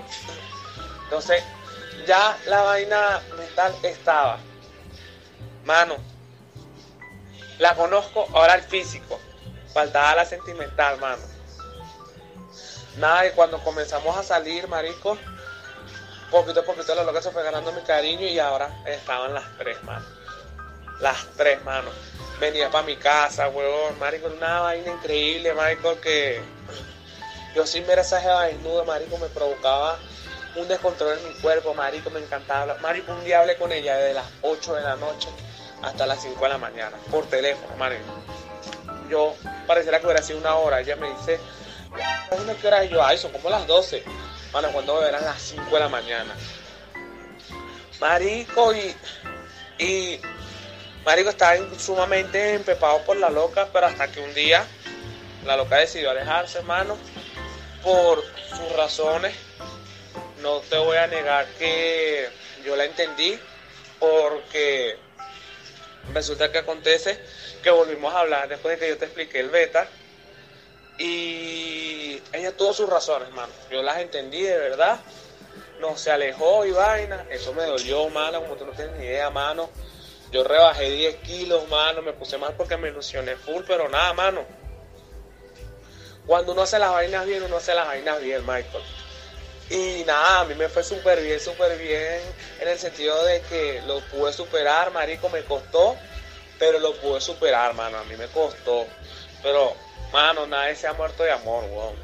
Entonces, ya la vaina mental estaba. Mano, la conozco, ahora el físico. Faltaba la sentimental, mano. Nada, y cuando comenzamos a salir, marico, poquito a poquito la loca se fue ganando mi cariño y ahora estaban las tres, mano. Las tres, mano. Venía para mi casa, huevón, marico, una vaina increíble, marico, que yo sin ver esa jeva desnuda, marico, me provocaba un descontrol en mi cuerpo, marico, me encantaba. Marico, un día hablé con ella desde las 8 de la noche hasta las 5 de la mañana, por teléfono, marico. Yo pareciera que hubiera sido una hora, ella me dice, "Imagina qué hora es?" Y yo, ay, son como las 12. Mano, cuando eran las 5 de la mañana. Marico, y, y Marico estaba sumamente empepado por la loca, pero hasta que un día la loca decidió alejarse, hermano, por sus razones. No te voy a negar que yo la entendí, porque resulta que acontece que volvimos a hablar después de que yo te expliqué el beta. Y ella tuvo sus razones, hermano. Yo las entendí de verdad. No se alejó y vaina. Eso me dolió, mano, como tú no tienes ni idea, mano. Yo rebajé 10 kilos, mano. Me puse mal porque me ilusioné full, pero nada, mano. cuando uno hace las vainas bien, uno hace las vainas bien, Michael. Y nada, a mí me fue súper bien, súper bien, en el sentido de que lo pude superar, marico, me costó, pero lo pude superar, mano, a mí me costó. Pero, mano, nadie se ha muerto de amor, weón.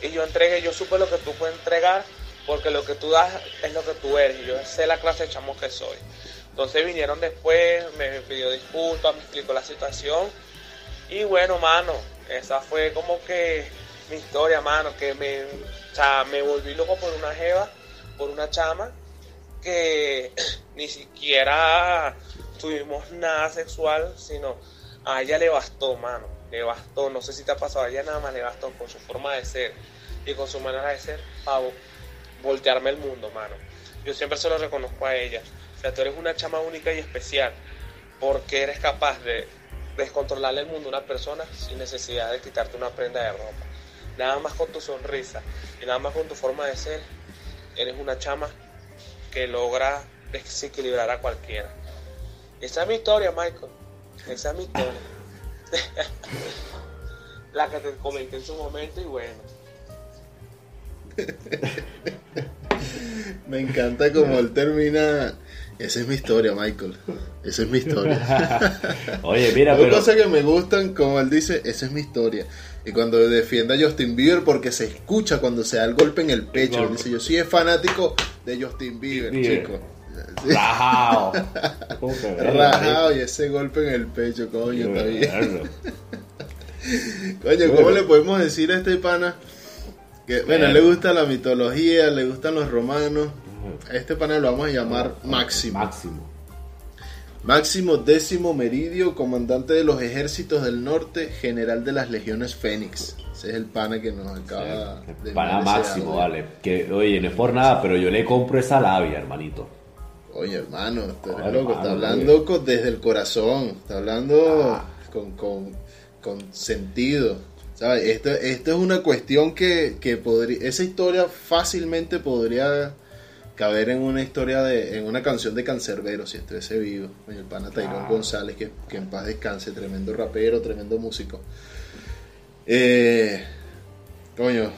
Y yo entregué, yo supe lo que tú puedes entregar, porque lo que tú das es lo que tú eres, y yo sé la clase de chamo que soy. Entonces vinieron después, me pidió disculpas, me explicó la situación, y bueno, mano, esa fue como que mi historia, mano, que me, o sea, me volví loco por una jeva, por una chama, que ni siquiera tuvimos nada sexual, sino a ella le bastó, mano, le bastó, no sé si te ha pasado, a ella nada más le bastó con su forma de ser y con su manera de ser, para voltearme el mundo, mano. Yo siempre se lo reconozco a ella. O sea, tú eres una chama única y especial, porque eres capaz de descontrolarle el mundo a una persona sin necesidad de quitarte una prenda de ropa. Nada más con tu sonrisa y nada más con tu forma de ser, eres una chama que logra desequilibrar a cualquiera. Esa es mi historia, Michael. Esa es mi historia. La que te comenté en su momento y bueno. Me encanta como él termina. Esa es mi historia, Michael. Esa es mi historia. Oye, mira, pero. cosas que me gustan, como él dice, esa es mi historia. Y cuando defiende a Justin Bieber, porque se escucha cuando se da el golpe en el pecho. Él dice, yo sí es fanático de Justin Bieber, Bieber. chico. Rajao. ¿Cómo que verga, Rajado y ese golpe en el pecho, coño, está bien. Coño, ¿cómo le podemos decir a este pana? Que, bueno, le gusta la mitología, le gustan los romanos. A este pana lo vamos a llamar Máximo. Máximo. Máximo décimo meridio, comandante de los ejércitos del norte, general de las legiones Fénix. Ese es el pana que nos acaba de Para enviar ese Máximo, vale. Que, oye, no es por nada, pero yo le compro esa labia, hermanito. Oye, hermano, tú eres loco, está hablando con- desde el corazón, está hablando Ah. con, con- con sentido. ¿Sabes? Esto, esto es una cuestión que, que podría. Esa historia fácilmente podría caber en una historia de. en una canción de Cancerbero si estuviese vivo. El pana Tayrón Claro. González, que, que en paz descanse, tremendo rapero, tremendo músico. Eh, coño,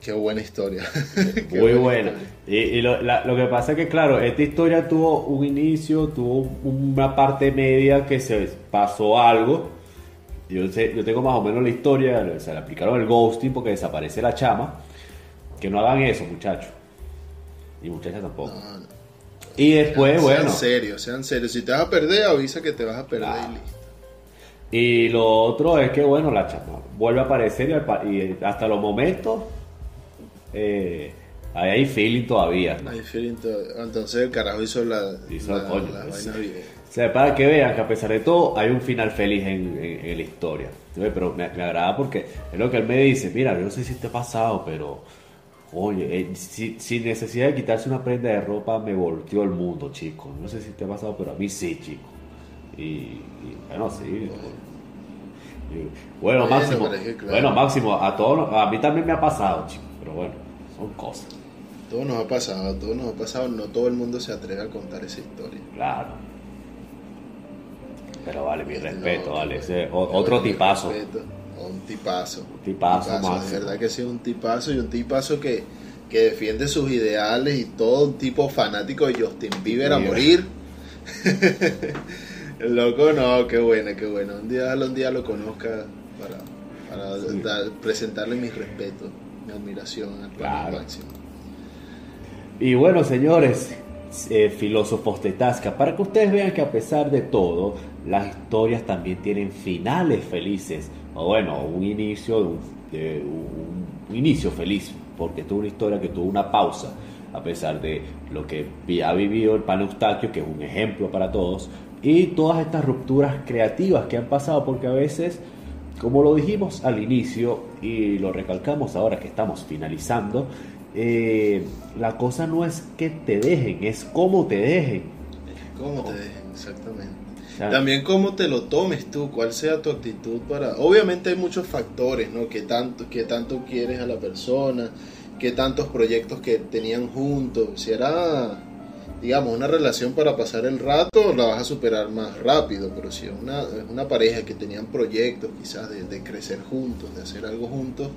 qué buena historia. Qué Muy buena. Y, y lo, la- lo que pasa es que, claro, esta historia tuvo un inicio, tuvo una parte media que se pasó algo. Yo, sé, yo tengo más o menos la historia, se le aplicaron el ghosting porque desaparece la chama. Que no hagan eso, muchachos. Y muchachas tampoco. No, no. Y después, sean bueno. serios, sean serios. Si te vas a perder, avisa que te vas a perder y listo. Y lo otro es que, bueno, la chama vuelve a aparecer y, al y hasta los momentos eh, ahí hay feeling todavía. ¿no? Hay feeling todo. Entonces el carajo hizo la, Hizo la, coño, la vaina bien. O sea, para que vean que a pesar de todo hay un final feliz en, en- en la historia. Pero me, me agrada porque es lo que él me dice, mira, yo no sé si te ha pasado, pero oye, eh, si- sin necesidad de quitarse una prenda de ropa me volteó el mundo, chico. No sé si te ha pasado, pero a mí sí, chico. Y, y, bueno, sí. Y, bueno, Máximo, claro. bueno, Máximo, a todos, a mí también me ha pasado, chico. Pero bueno, son cosas, Todo nos ha pasado, todo nos ha pasado. No todo el mundo se atreve a contar esa historia. claro. Pero vale, mi respeto, No, vale. Ese, qué otro tipazo. respeto. Un tipazo. tipazo, De Máximo. verdad que sí, un tipazo y un tipazo que, que defiende sus ideales y todo un tipo fanático de Justin Bieber a morir. Loco, no, qué bueno, qué bueno. Un día, un día lo conozca para, para dar- presentarle mis respetos, mi admiración al Claro. máximo. Y bueno, señores, eh, filósofos de Tasca, para que ustedes vean que a pesar de todo, las historias también tienen finales felices. O bueno, un inicio, un, de un- inicio feliz, porque tuvo una historia que tuvo una pausa, a pesar de lo que ha vivido el pan Eustaquio, que es un ejemplo para todos, y todas estas rupturas creativas que han pasado, porque a veces como lo dijimos al inicio y lo recalcamos ahora que estamos finalizando, eh, la cosa no es que te dejen, es cómo te dejen. ¿Cómo te dejen? Exactamente. También cómo te lo tomes tú, cuál sea tu actitud para... Obviamente hay muchos factores, ¿no? Que tanto, que tanto quieres a la persona, que tantos proyectos que tenían juntos. Si era digamos, una relación para pasar el rato, la vas a superar más rápido, pero si es una, una pareja que tenían proyectos quizás de, de crecer juntos, de hacer algo juntos,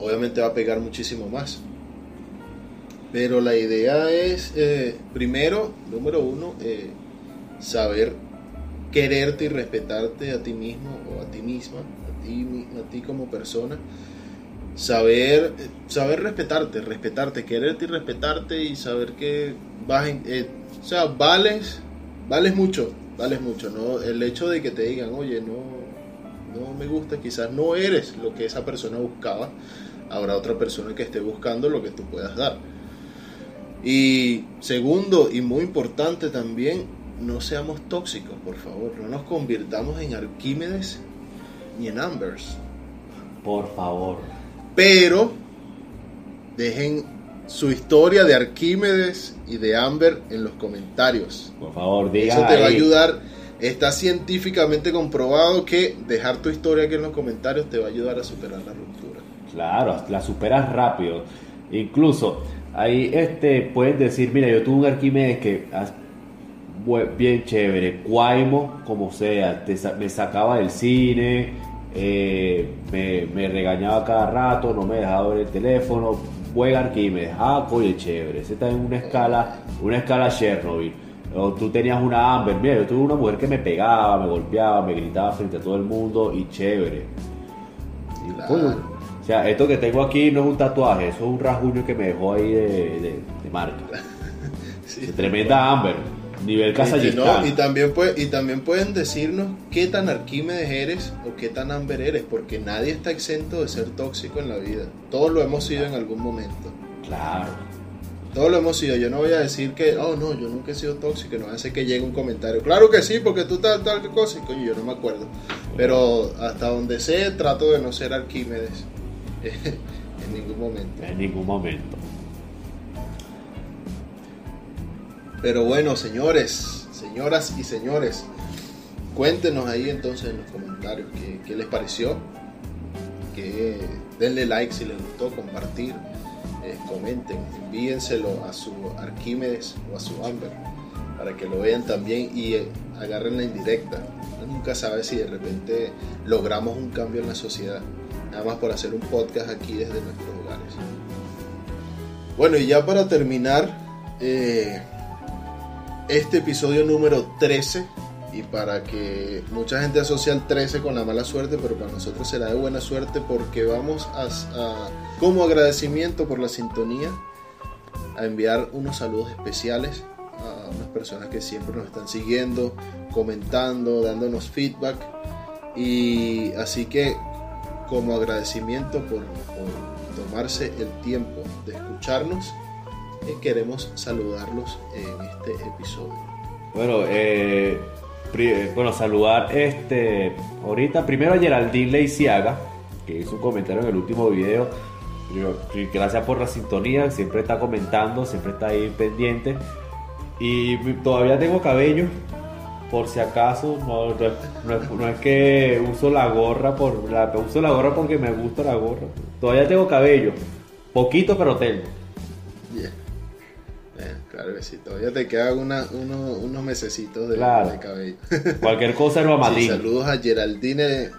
obviamente va a pegar muchísimo más. Pero la idea es, eh, primero, número uno, eh, saber quererte y respetarte a ti mismo o a ti misma, a ti, a ti como persona. Saber, saber respetarte, respetarte, quererte y respetarte y saber que vas en, eh, o sea, vales, vales mucho, vales mucho, ¿no? El hecho de que te digan, oye, no, no me gusta, quizás no eres lo que esa persona buscaba, habrá otra persona que esté buscando lo que tú puedas dar. Y segundo, y muy importante también, no seamos tóxicos, por favor. No nos convirtamos en Arquímedes ni en Ambers. Por favor. Pero dejen su historia de Arquímedes y de Amber en los comentarios. Por favor, digan Eso te va a ayudar. Está científicamente comprobado que dejar tu historia aquí en los comentarios te va a ayudar a superar la ruptura. Claro, la superas rápido. Incluso ahí este pueden decir, mira, yo tuve un Arquímedes que bien chévere, Cuaimo, como sea, te me sacaba del cine, eh, me, me regañaba cada rato, no me dejaba ver el teléfono, buen Arquímedes, ah, coño, chévere, ese está en una escala, una escala Chernobyl. O tú tenías una Amber, mira, yo tuve una mujer que me pegaba, me golpeaba, me gritaba frente a todo el mundo y chévere. Y, Claro. coño, o sea, esto que tengo aquí no es un tatuaje, eso es un rasguño que me dejó ahí de, de- de marca. Sí. Tremenda Amber, nivel casa Y, no, y también pue- y también pueden decirnos qué tan Arquímedes eres o qué tan Amber eres, porque nadie está exento de ser tóxico en la vida. Todos lo hemos sido en algún momento. Claro. Todos lo hemos sido. Yo no voy a decir que, oh no, yo nunca he sido tóxico. No hace que llegue un comentario. Claro que sí, porque tú tal, tal cosa. Y coño, yo no me acuerdo. Pero hasta donde sé, trato de no ser Arquímedes. en ningún momento. En ningún momento. Pero bueno, señores, señoras y señores, cuéntenos ahí entonces en los comentarios qué, qué les pareció. Que denle like si les gustó, compartir, eh, comenten, envíenselo a su Arquímedes o a su Amber para que lo vean también y eh, agarren la indirecta. Nunca sabe si de repente logramos un cambio en la sociedad, nada más por hacer un podcast aquí desde nuestros hogares. Bueno, y ya para terminar, eh, este episodio número 13 y para que mucha gente asocia el 13 con la mala suerte, pero para nosotros será de buena suerte porque vamos a, a- como agradecimiento por la sintonía a enviar unos saludos especiales a unas personas que siempre nos están siguiendo, comentando, dándonos feedback. Y así que como agradecimiento por, por tomarse el tiempo de escucharnos, eh, queremos saludarlos en este episodio. Bueno, eh, eh, bueno, saludar este ahorita primero a Geraldine Leiciaga, que hizo un comentario en el último video. Gracias por la sintonía, siempre está comentando, siempre está ahí pendiente. Y todavía tengo cabello, por si acaso, no, no es, no es- no es que uso la gorra por la, uso la gorra porque me gusta la gorra. Todavía tengo cabello, poquito pero tengo. Yeah. Claro que sí, todavía te quedan una- uno- unos mesecitos de, Claro. de cabello. Cualquier cosa no Sí, saludos a Geraldine.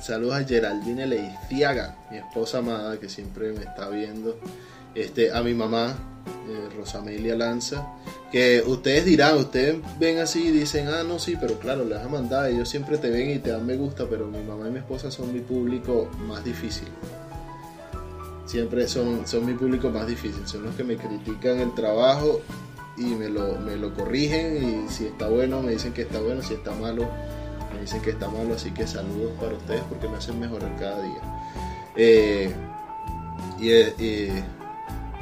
Saludos a Geraldine Leiciaga, mi esposa amada que siempre me está viendo. Este, a mi mamá, eh, Rosamelia Lanza. Que ustedes dirán, ustedes ven así y dicen, ah, no, sí, pero claro, les vas a mandar. Ellos siempre te ven y te dan me gusta, pero mi mamá y mi esposa son mi público más difícil. Siempre son, son mi público más difícil. Son los que me critican el trabajo y me lo, me lo corrigen. Y si está bueno, me dicen que está bueno. Si está malo, me dicen que está malo. Así que saludos para ustedes porque me hacen mejorar cada día. Eh, y, eh, eh,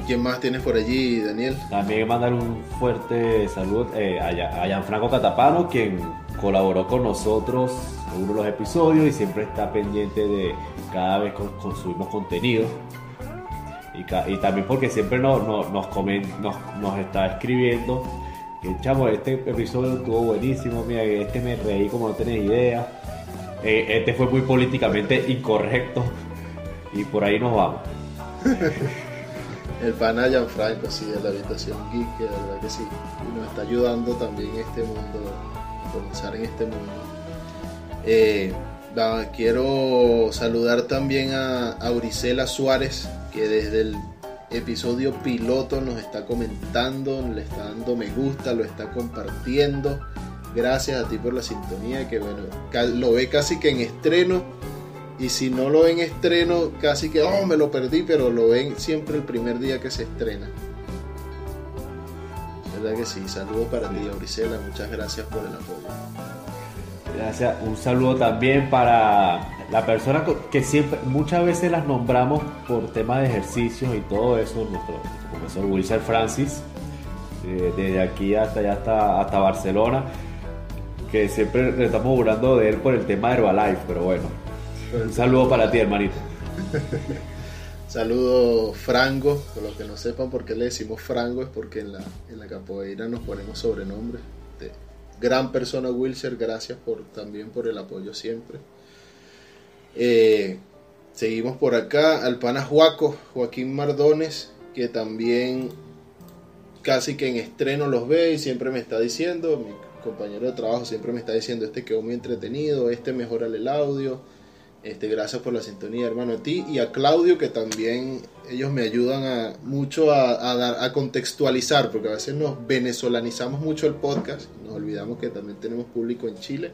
¿Quién más tienes por allí, Daniel? También mandar un fuerte saludo eh, a Gianfranco Catapano, quien colaboró con nosotros en uno de los episodios y siempre está pendiente de cada vez que consumimos contenido. Y, también porque siempre nos, nos, comen- nos, nos está escribiendo que chamo, este episodio estuvo buenísimo, mira, este me reí como no tenés idea. Eh, este fue muy políticamente incorrecto y por ahí nos vamos. El pana Gianfranco, sí, de la habitación geek, que de verdad que sí. Y nos está ayudando también en este mundo, a comenzar en este mundo. Eh, quiero saludar también a Auricela Suárez, que desde el episodio piloto nos está comentando, le está dando me gusta, lo está compartiendo. Gracias a ti por la sintonía, que bueno, lo ve casi que en estreno. Y si no lo ven en estreno, casi que, oh, me lo perdí, pero lo ven siempre el primer día que se estrena. ¿Verdad que sí? Saludos para ti, Auricela. Muchas gracias por el apoyo. Gracias. Un saludo también para la persona que siempre, muchas veces las nombramos por temas de ejercicios y todo eso, nuestro, profesor Wilson Francis, eh, desde aquí hasta allá hasta, hasta Barcelona, que siempre le estamos burlando de él por el tema de Herbalife, pero bueno. Un saludo para ti, hermanito. Saludo Frango, por los que no sepan por qué le decimos Frango, es porque en la, en la capoeira nos ponemos sobrenombres. Gran persona Wilser, gracias por, también por el apoyo siempre. Eh, seguimos por acá, al pana Juaco, Joaquín Mardones, que también casi que en estreno los ve y siempre me está diciendo, mi compañero de trabajo siempre me está diciendo, este quedó muy entretenido, este mejora el audio. Este, gracias por la sintonía, hermano, a ti y a Claudio, que también ellos me ayudan a, mucho a, dar, a contextualizar, porque a veces nos venezolanizamos mucho el podcast, nos olvidamos que también tenemos público en Chile.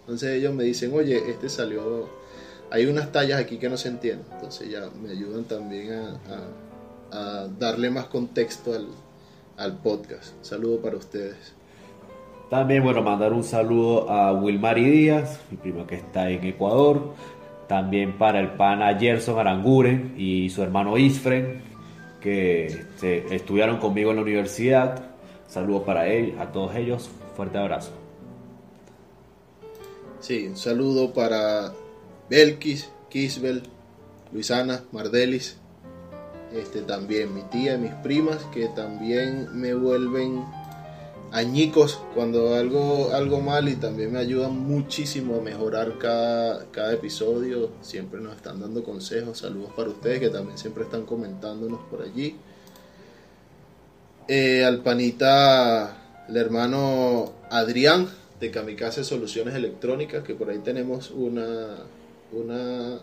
Entonces ellos me dicen, oye, este salió, hay unas tallas aquí que no se entienden. Entonces ya me ayudan también a, a- a darle más contexto al, al podcast. Un saludo para ustedes. También, bueno, mandar un saludo a Wilmary Díaz, mi primo que está en Ecuador. También para el pana Gerson Aranguren y su hermano Isfren, que estudiaron conmigo en la universidad. Saludos para él, a todos ellos. Fuerte abrazo. Sí, un saludo para Belkis, Kisbel, Luisana, Mardelis, este también mi tía mis primas que también me vuelven añicos cuando algo algo mal y también me ayudan muchísimo a mejorar cada, cada episodio. Siempre nos están dando consejos. Saludos para ustedes que también siempre están comentándonos por allí. Eh, al panita, el hermano Adrián de Kamikaze Soluciones Electrónicas, que por ahí tenemos una, una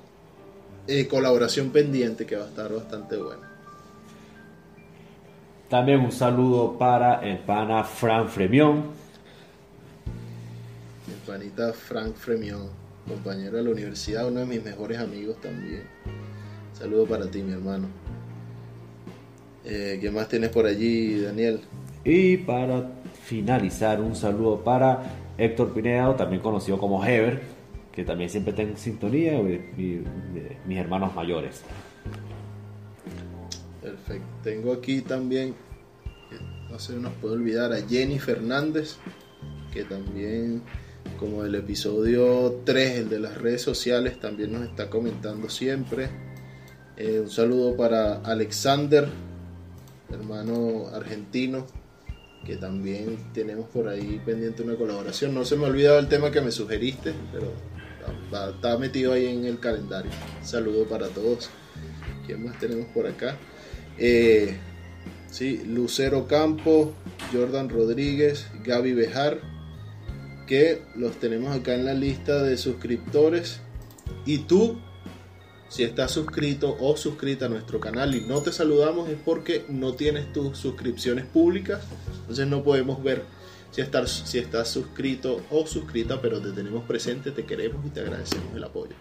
eh, colaboración pendiente que va a estar bastante buena. También un saludo para el pana Fran Fremión. El panita Frank Fremión, compañero de la universidad, uno de mis mejores amigos también. Saludo para ti, mi hermano. Eh, ¿Qué más tienes por allí, Daniel? Y para finalizar, un saludo para Héctor Pinedo, también conocido como Heber, que también siempre en sintonía, mis hermanos mayores. Perfecto. Tengo aquí también, no se nos puede olvidar, a Jenny Fernández, que también, como el episodio 3, el de las redes sociales, también nos está comentando siempre. Eh, un saludo para Alexander, hermano argentino, que también tenemos por ahí pendiente una colaboración. No se me ha olvidado el tema que me sugeriste, pero está, metido ahí en el calendario. Saludo para todos. ¿Quién más tenemos por acá? Eh, sí, Lucero Campo, Jordan Rodríguez, Gaby Bejar, que los tenemos acá en la lista de suscriptores. Y tú, si estás suscrito o suscrita a nuestro canal y no te saludamos es porque no tienes tus suscripciones públicas, entonces no podemos ver si estás, si estás suscrito o suscrita, pero te tenemos presente, te queremos y te agradecemos el apoyo.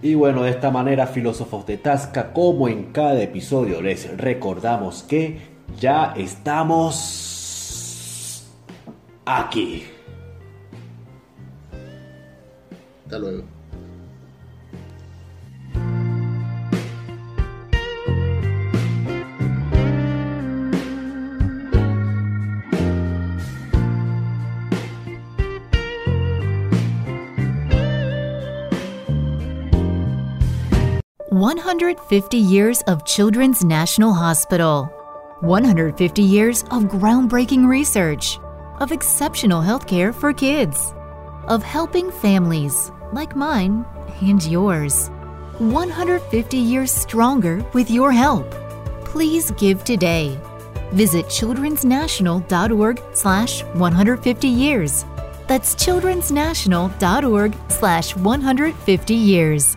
Y bueno, de esta manera, filósofos de Tasca, como en cada episodio, les recordamos que ya estamos aquí. Hasta luego. One hundred fifty years of Children's National Hospital. 150 years of groundbreaking research, of exceptional healthcare for kids, of helping families like mine and yours. 150 years stronger with your help. Please give today. Visit childrensnational.org slash 150 years. That's childrensnational.org slash 150 years.